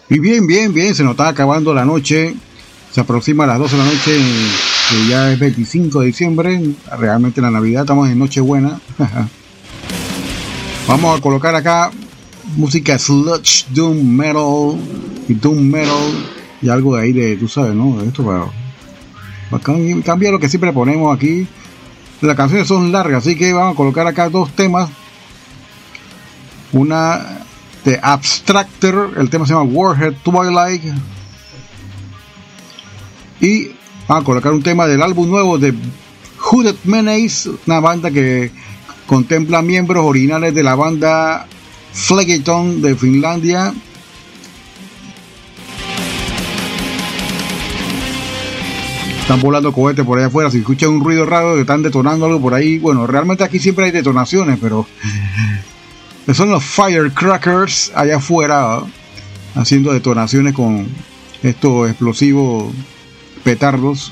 G: Y bien, bien, bien, se nos está acabando la noche. Se aproxima a las 12 de la noche, ya es 25 de diciembre. Realmente la Navidad, estamos en Nochebuena. Vamos a colocar acá música sludge, doom metal y doom metal y algo de ahí de, tú sabes, ¿no? Esto para, para cam- cambiar lo que siempre ponemos aquí. Las canciones son largas, así que vamos a colocar acá dos temas. Una de Abstractor, el tema se llama Warhead Twilight. Y vamos a colocar un tema del álbum nuevo de Hooded Menace, una banda que contempla miembros originales de la banda Phlegethon de Finlandia. Están volando cohetes por allá afuera. Si escuchan un ruido raro, que están detonando algo por ahí. Bueno, realmente aquí siempre hay detonaciones, pero son los firecrackers allá afuera ¿ah? haciendo detonaciones con estos explosivos petardos.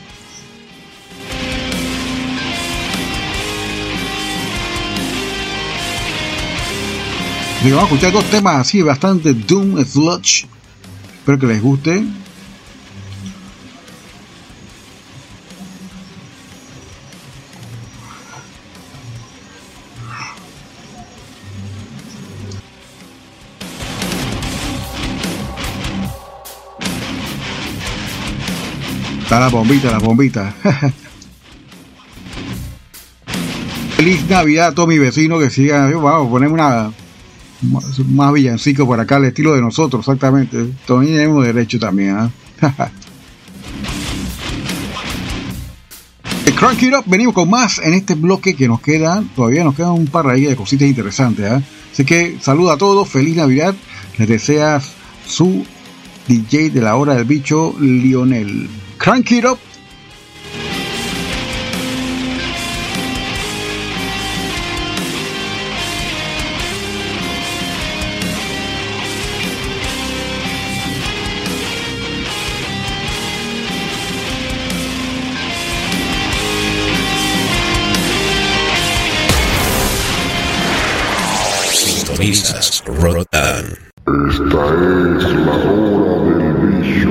G: Que vamos a escuchar dos temas así, bastante Doom Sludge. Espero que les guste. Está la bombita, la bombita. Feliz Navidad a todos mis vecinos que sigan. Vamos poner una más- villancico por acá, al estilo de nosotros, exactamente. Tenemos derecho también. ¿ah? El Crank It Up, venimos con más en este bloque que nos queda, todavía nos quedan un par de cositas interesantes. ¿ah? Así que saluda a todos, feliz Navidad, les deseas su DJ de la hora del bicho, Lionel. Crank It Up.
B: Sintonizas Rotan.
A: Esta es la hora del bicho.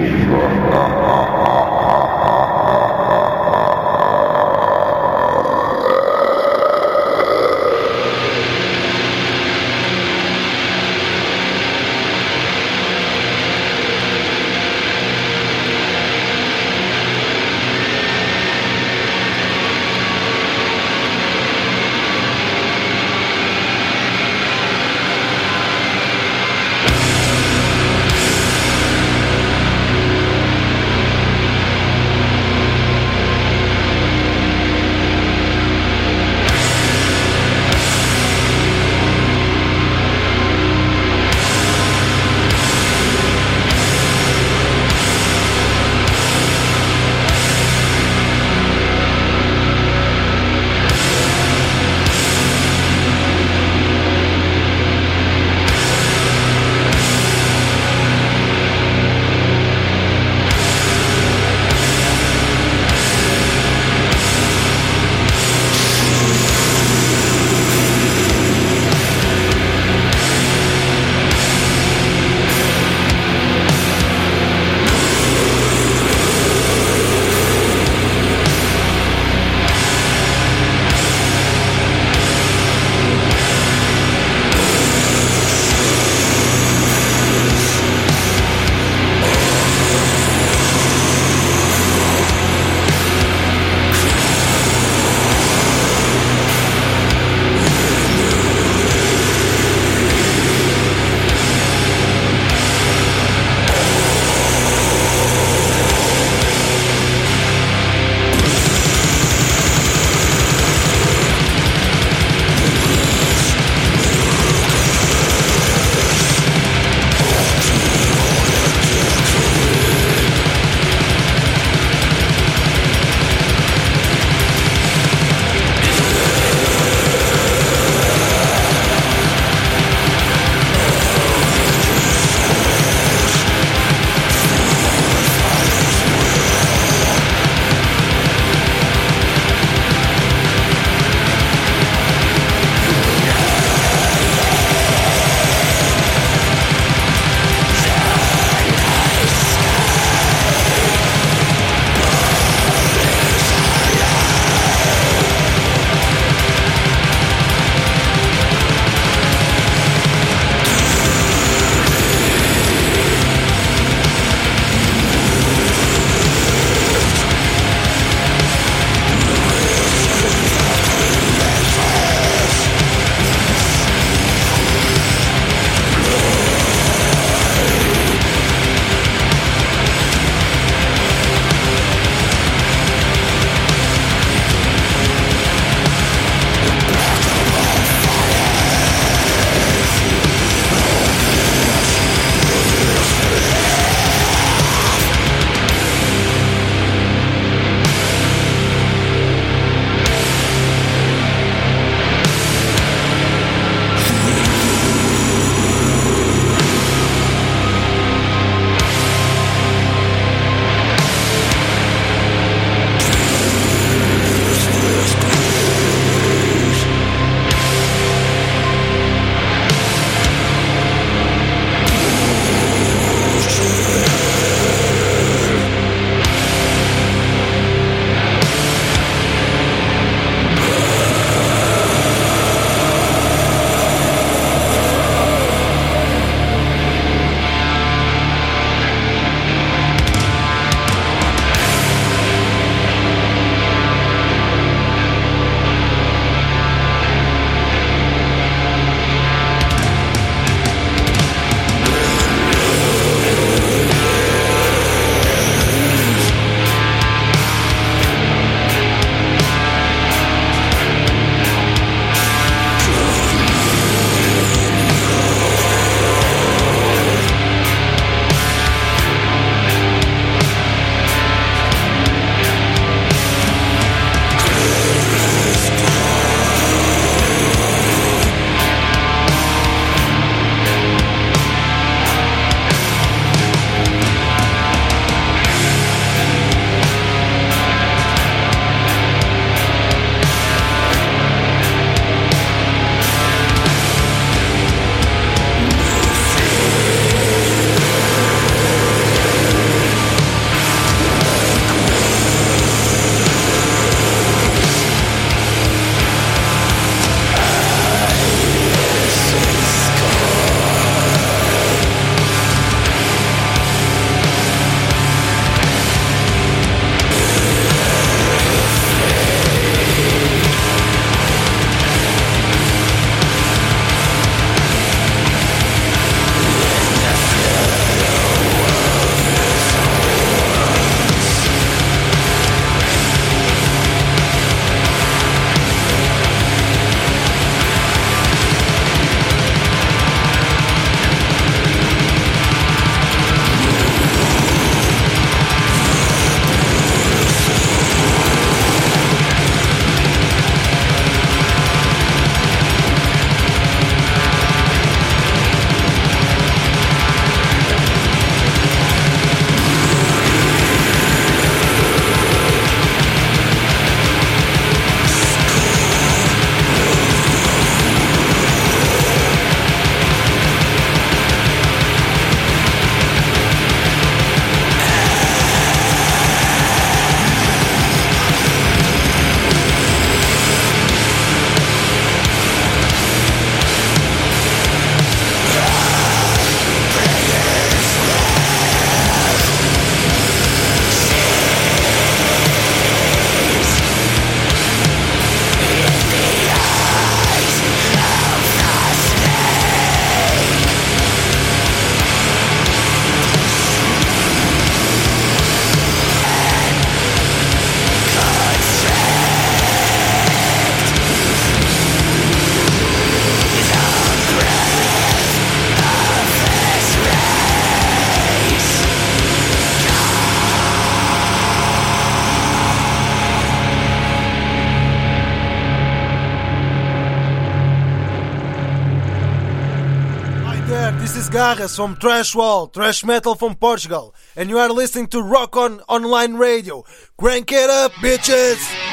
P: Garras from Trash Wall, Trash Metal from Portugal, and you are listening to Rock On Online Radio. Crank it up, bitches!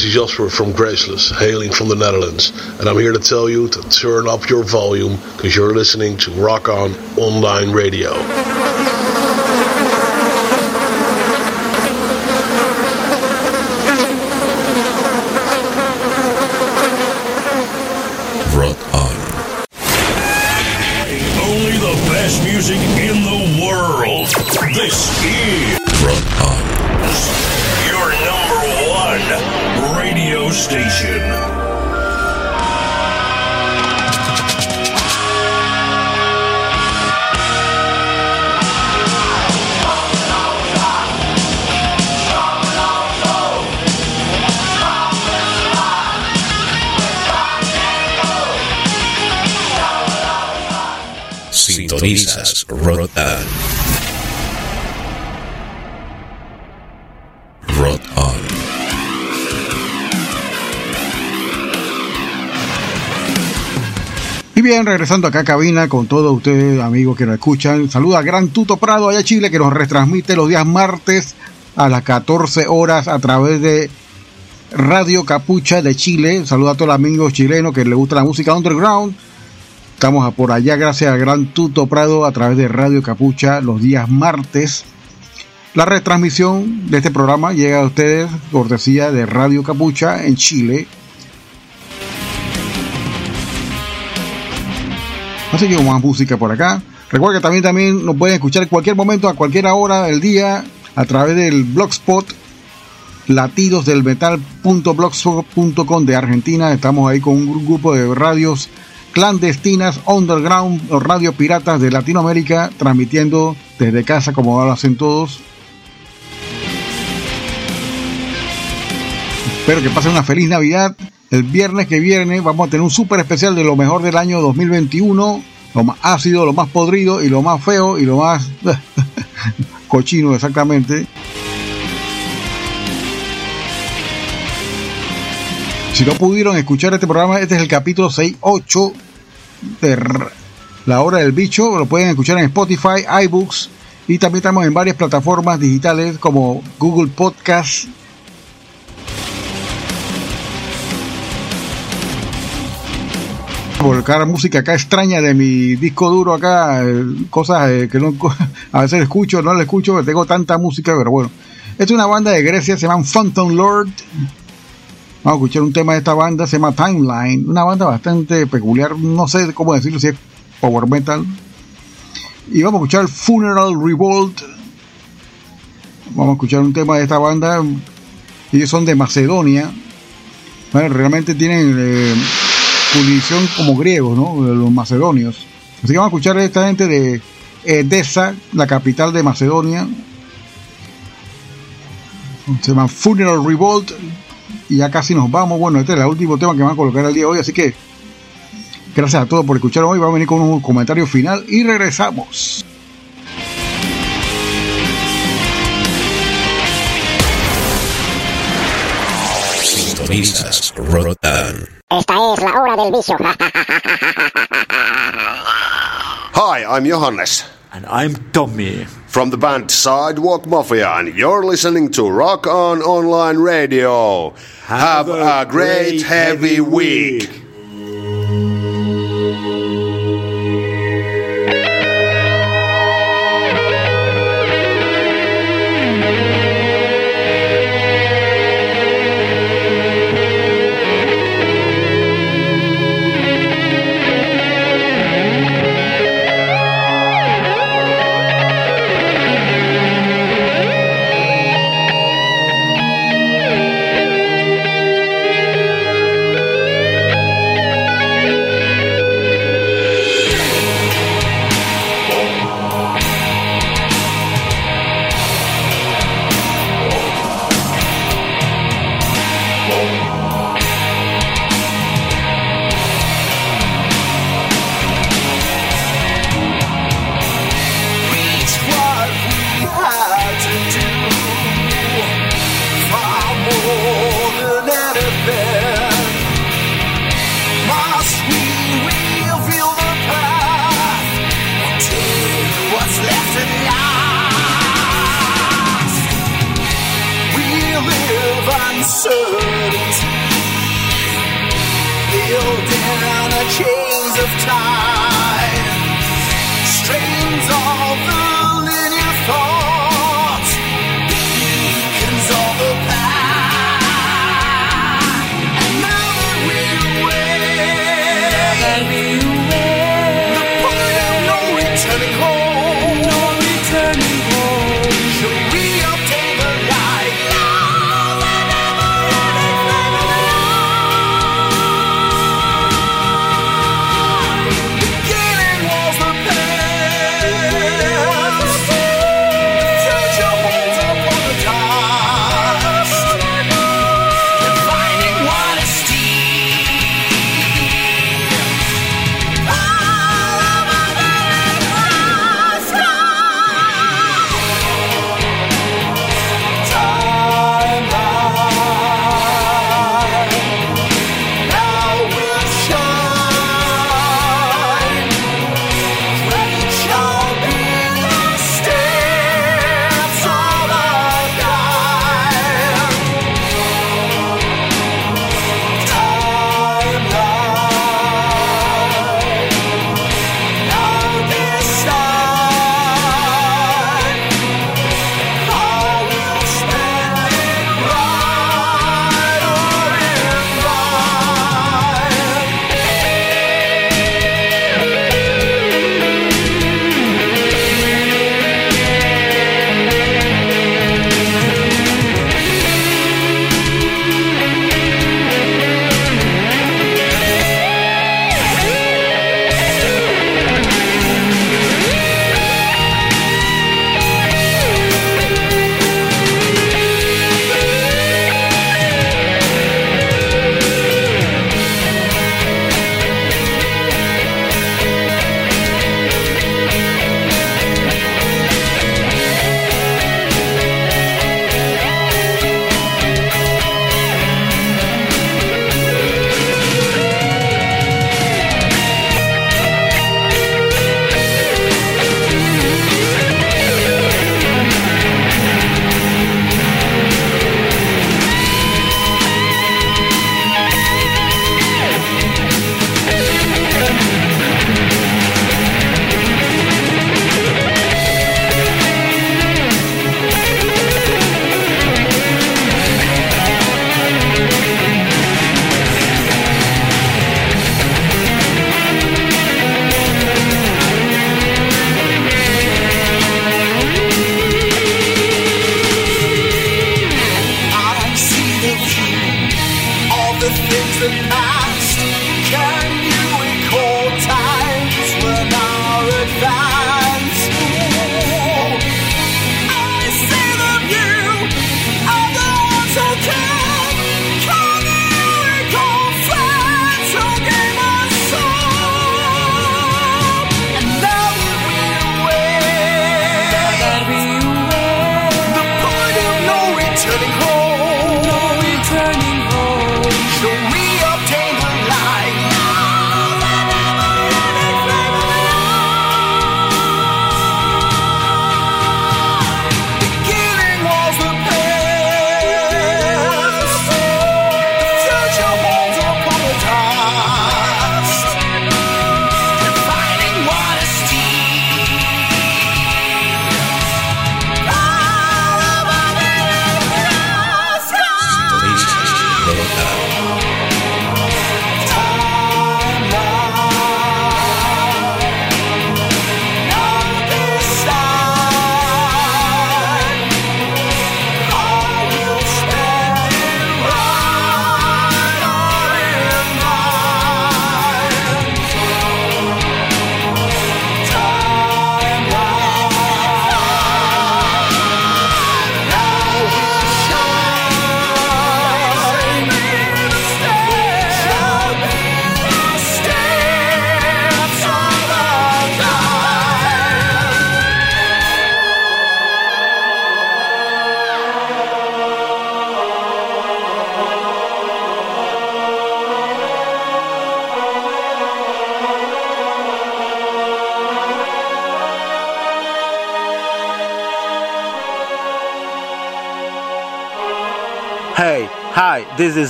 Q: This is Jasper from Graceless, hailing from the Netherlands, and I'm here to tell you to turn up your volume because you're listening to Rock On Online Radio.
B: Sintonizas Rock on. Rock on.
G: Y bien, regresando acá a cabina con todos ustedes, amigos que nos escuchan. Saluda a Gran Tuto Prado allá Chile, que nos retransmite los días martes a las 14 horas a través de Radio Capucha de Chile. Saluda a todos los amigos chilenos que les gusta la música underground. Estamos por allá gracias a Gran Tuto Prado a través de Radio Capucha los días martes. La retransmisión de este programa llega a ustedes cortesía de Radio Capucha en Chile. Así que más música por acá. Recuerda que también, también nos pueden escuchar en cualquier momento, a cualquier hora del día, a través del blogspot latidosdelmetal.blogspot.com de Argentina. Estamos ahí con un grupo de radios clandestinas, underground, o radio piratas de Latinoamérica, transmitiendo desde casa como lo hacen todos. Espero que pasen una feliz Navidad. El viernes que viene vamos a tener un súper especial de lo mejor del año 2021. Lo más ácido, lo más podrido y lo más feo y lo más cochino exactamente. Si no pudieron escuchar este programa, este es el capítulo 6-8 de La Hora del Bicho. Lo pueden escuchar en Spotify, iBooks y también estamos en varias plataformas digitales como Google Podcast. Volcar música acá extraña de mi disco duro acá, eh, cosas eh, que no, a veces escucho, no la escucho, tengo tanta música, pero bueno. Es una banda de Grecia, se llama Phantom Lord. Vamos a escuchar un tema de esta banda, se llama Timeline, una banda bastante peculiar, no sé cómo decirlo, si es power metal. Y vamos a escuchar Funeral Revolt. Vamos a escuchar un tema de esta banda. Ellos son de Macedonia. Bueno, realmente tienen eh, como griegos, ¿no? Los macedonios. Así que vamos a escuchar a esta gente de Edesa, la capital de Macedonia. Se llama Funeral Revolt y ya casi nos vamos. Bueno, este es el último tema que van a colocar el día de hoy, así que gracias a todos por escuchar hoy. Vamos a venir con un comentario final y regresamos.
B: Sintonizas.
O: Esta es la hora del vicio.
R: Hi, I'm Johannes.
S: And I'm Tommy.
R: From the band Sidewalk Mafia, and you're listening to Rock On Online Radio. Have, a, great, heavy week.
K: Thank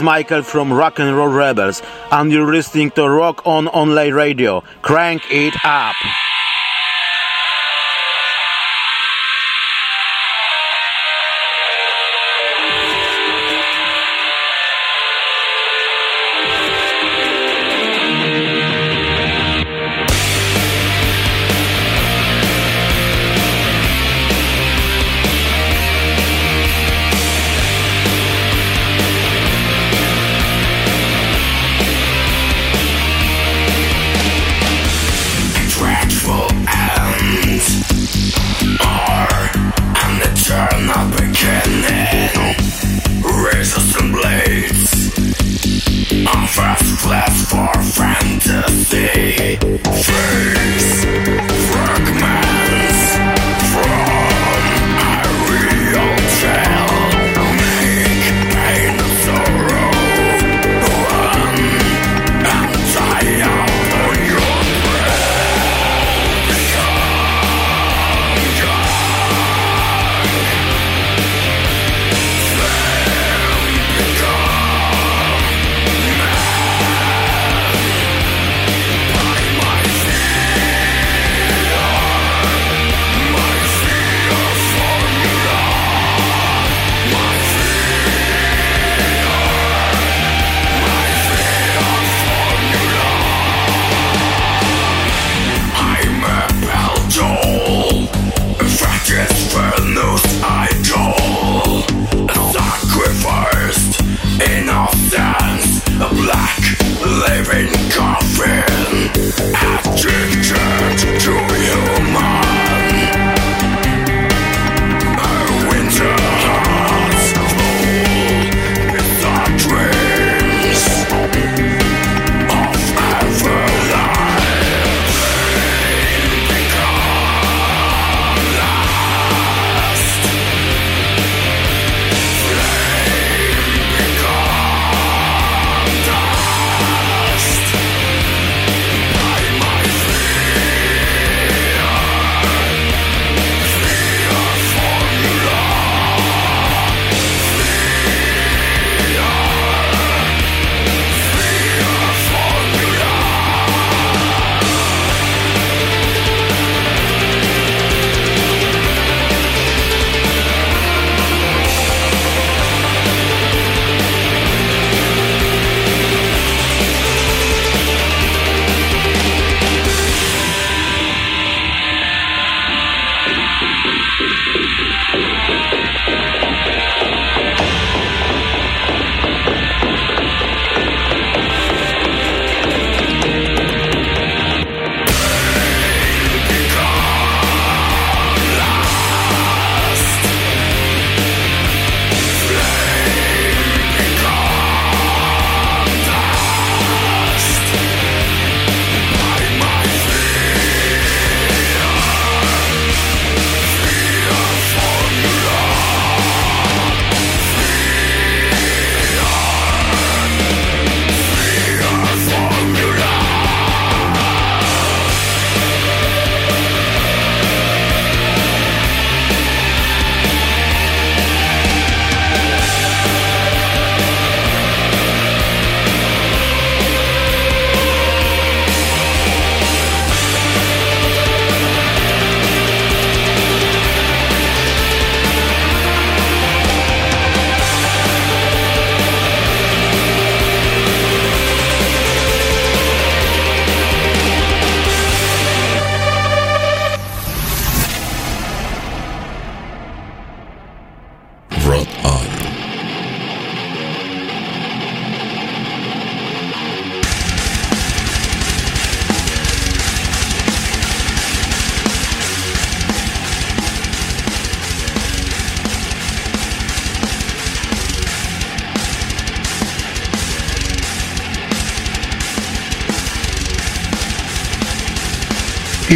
N: is Michael from Rock and Roll Rebels, and you're listening to Rock On Online Radio. Crank it up.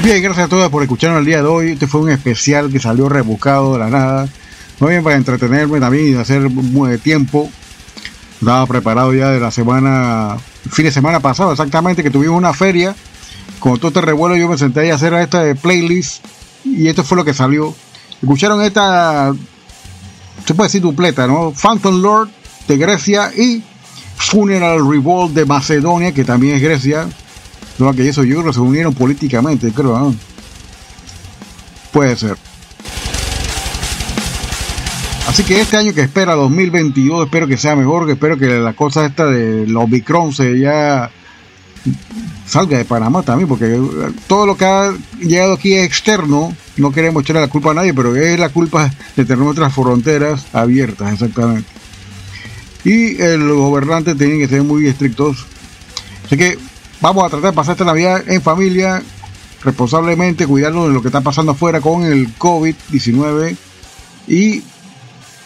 G: Bien, gracias a todos por escucharnos el día de hoy. Este fue un especial que salió rebuscado de la nada. Muy bien para entretenerme también y hacer buen tiempo. Estaba preparado ya de la semana, fin de semana pasado exactamente, que tuvimos una feria. Con todo este revuelo yo me senté a hacer esta playlist y esto fue lo que salió. Escucharon esta, se puede decir dupleta, ¿no? Phantom Lord de Grecia y Funeral Revolt de Macedonia, que también es Grecia. No, que eso yo creo se unieron políticamente, creo. ¿no? Puede ser. Así que este año que espera 2022, espero que sea mejor, que espero que la cosa esta de los Omicron se ya salga de Panamá también, porque todo lo que ha llegado aquí es externo, no queremos echarle la culpa a nadie, pero es la culpa de tener nuestras fronteras abiertas, exactamente. Y los gobernantes tienen que ser muy estrictos. Así que vamos a tratar de pasar esta Navidad en familia, responsablemente, cuidarnos de lo que está pasando afuera con el COVID-19 y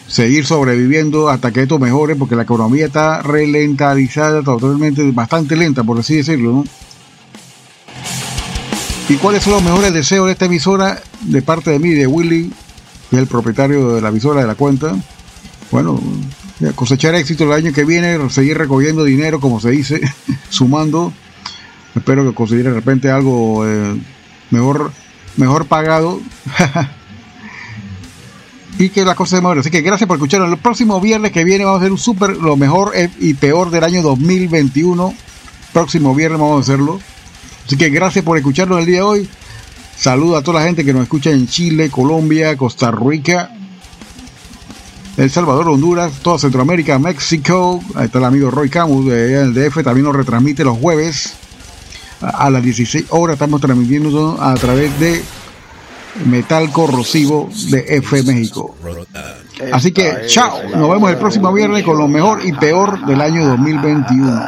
G: seguir sobreviviendo hasta que esto mejore, porque la economía está relentalizada, totalmente, bastante lenta, por así decirlo, ¿no? ¿Y cuáles son los mejores deseos de esta emisora de parte de mí, de Willy, que es el propietario de la emisora de la cuenta? Bueno, cosechar éxito el año que viene, seguir recogiendo dinero, como se dice, sumando. Espero que conseguir de repente algo eh, mejor, mejor pagado. y que la cosa se mejore. Así que gracias por escucharnos. El próximo viernes que viene vamos a hacer un súper, lo mejor y peor del año 2021. Próximo viernes vamos a hacerlo. Así que gracias por escucharnos el día de hoy. Saludo a toda la gente que nos escucha en Chile, Colombia, Costa Rica, El Salvador, Honduras, toda Centroamérica, México. Ahí está el amigo Roy Camus de el DF, también nos retransmite los jueves a las 16 horas. Estamos transmitiendo a través de Metal Corrosivo de F México. Así que chao, nos vemos el próximo viernes con lo mejor y peor del año 2021.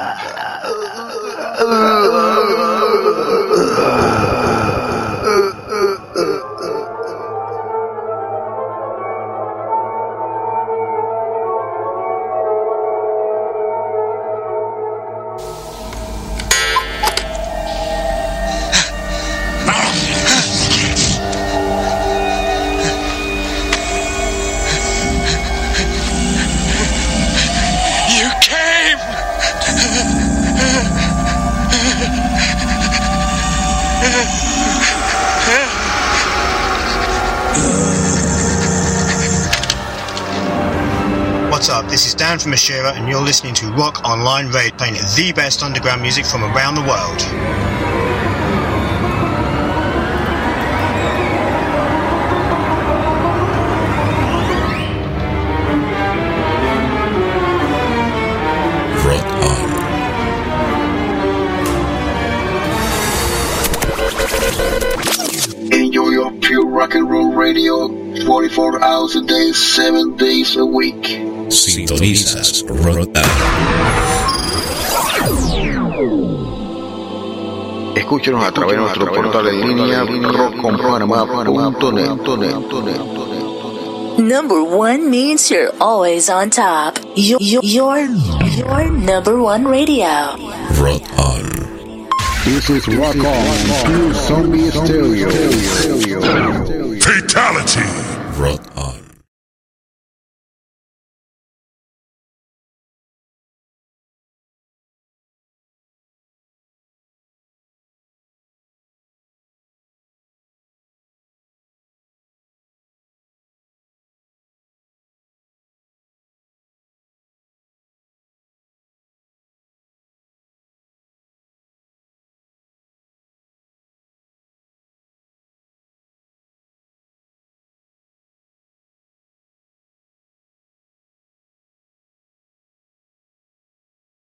S: Dan from Ashira, and you're listening to Rock Online Radio, playing the best underground music from around the world.
A: 44 hours a day, 7 days a week.
B: Sintonizas Rock
C: Escúchenos a través de nuestro portal en línea rockconpanamá.net.
D: Number one means you're always on top. Your, your, your, your number one radio.
B: Rock on.
E: This is Rock On, Pure Zombie Stereo brought uh,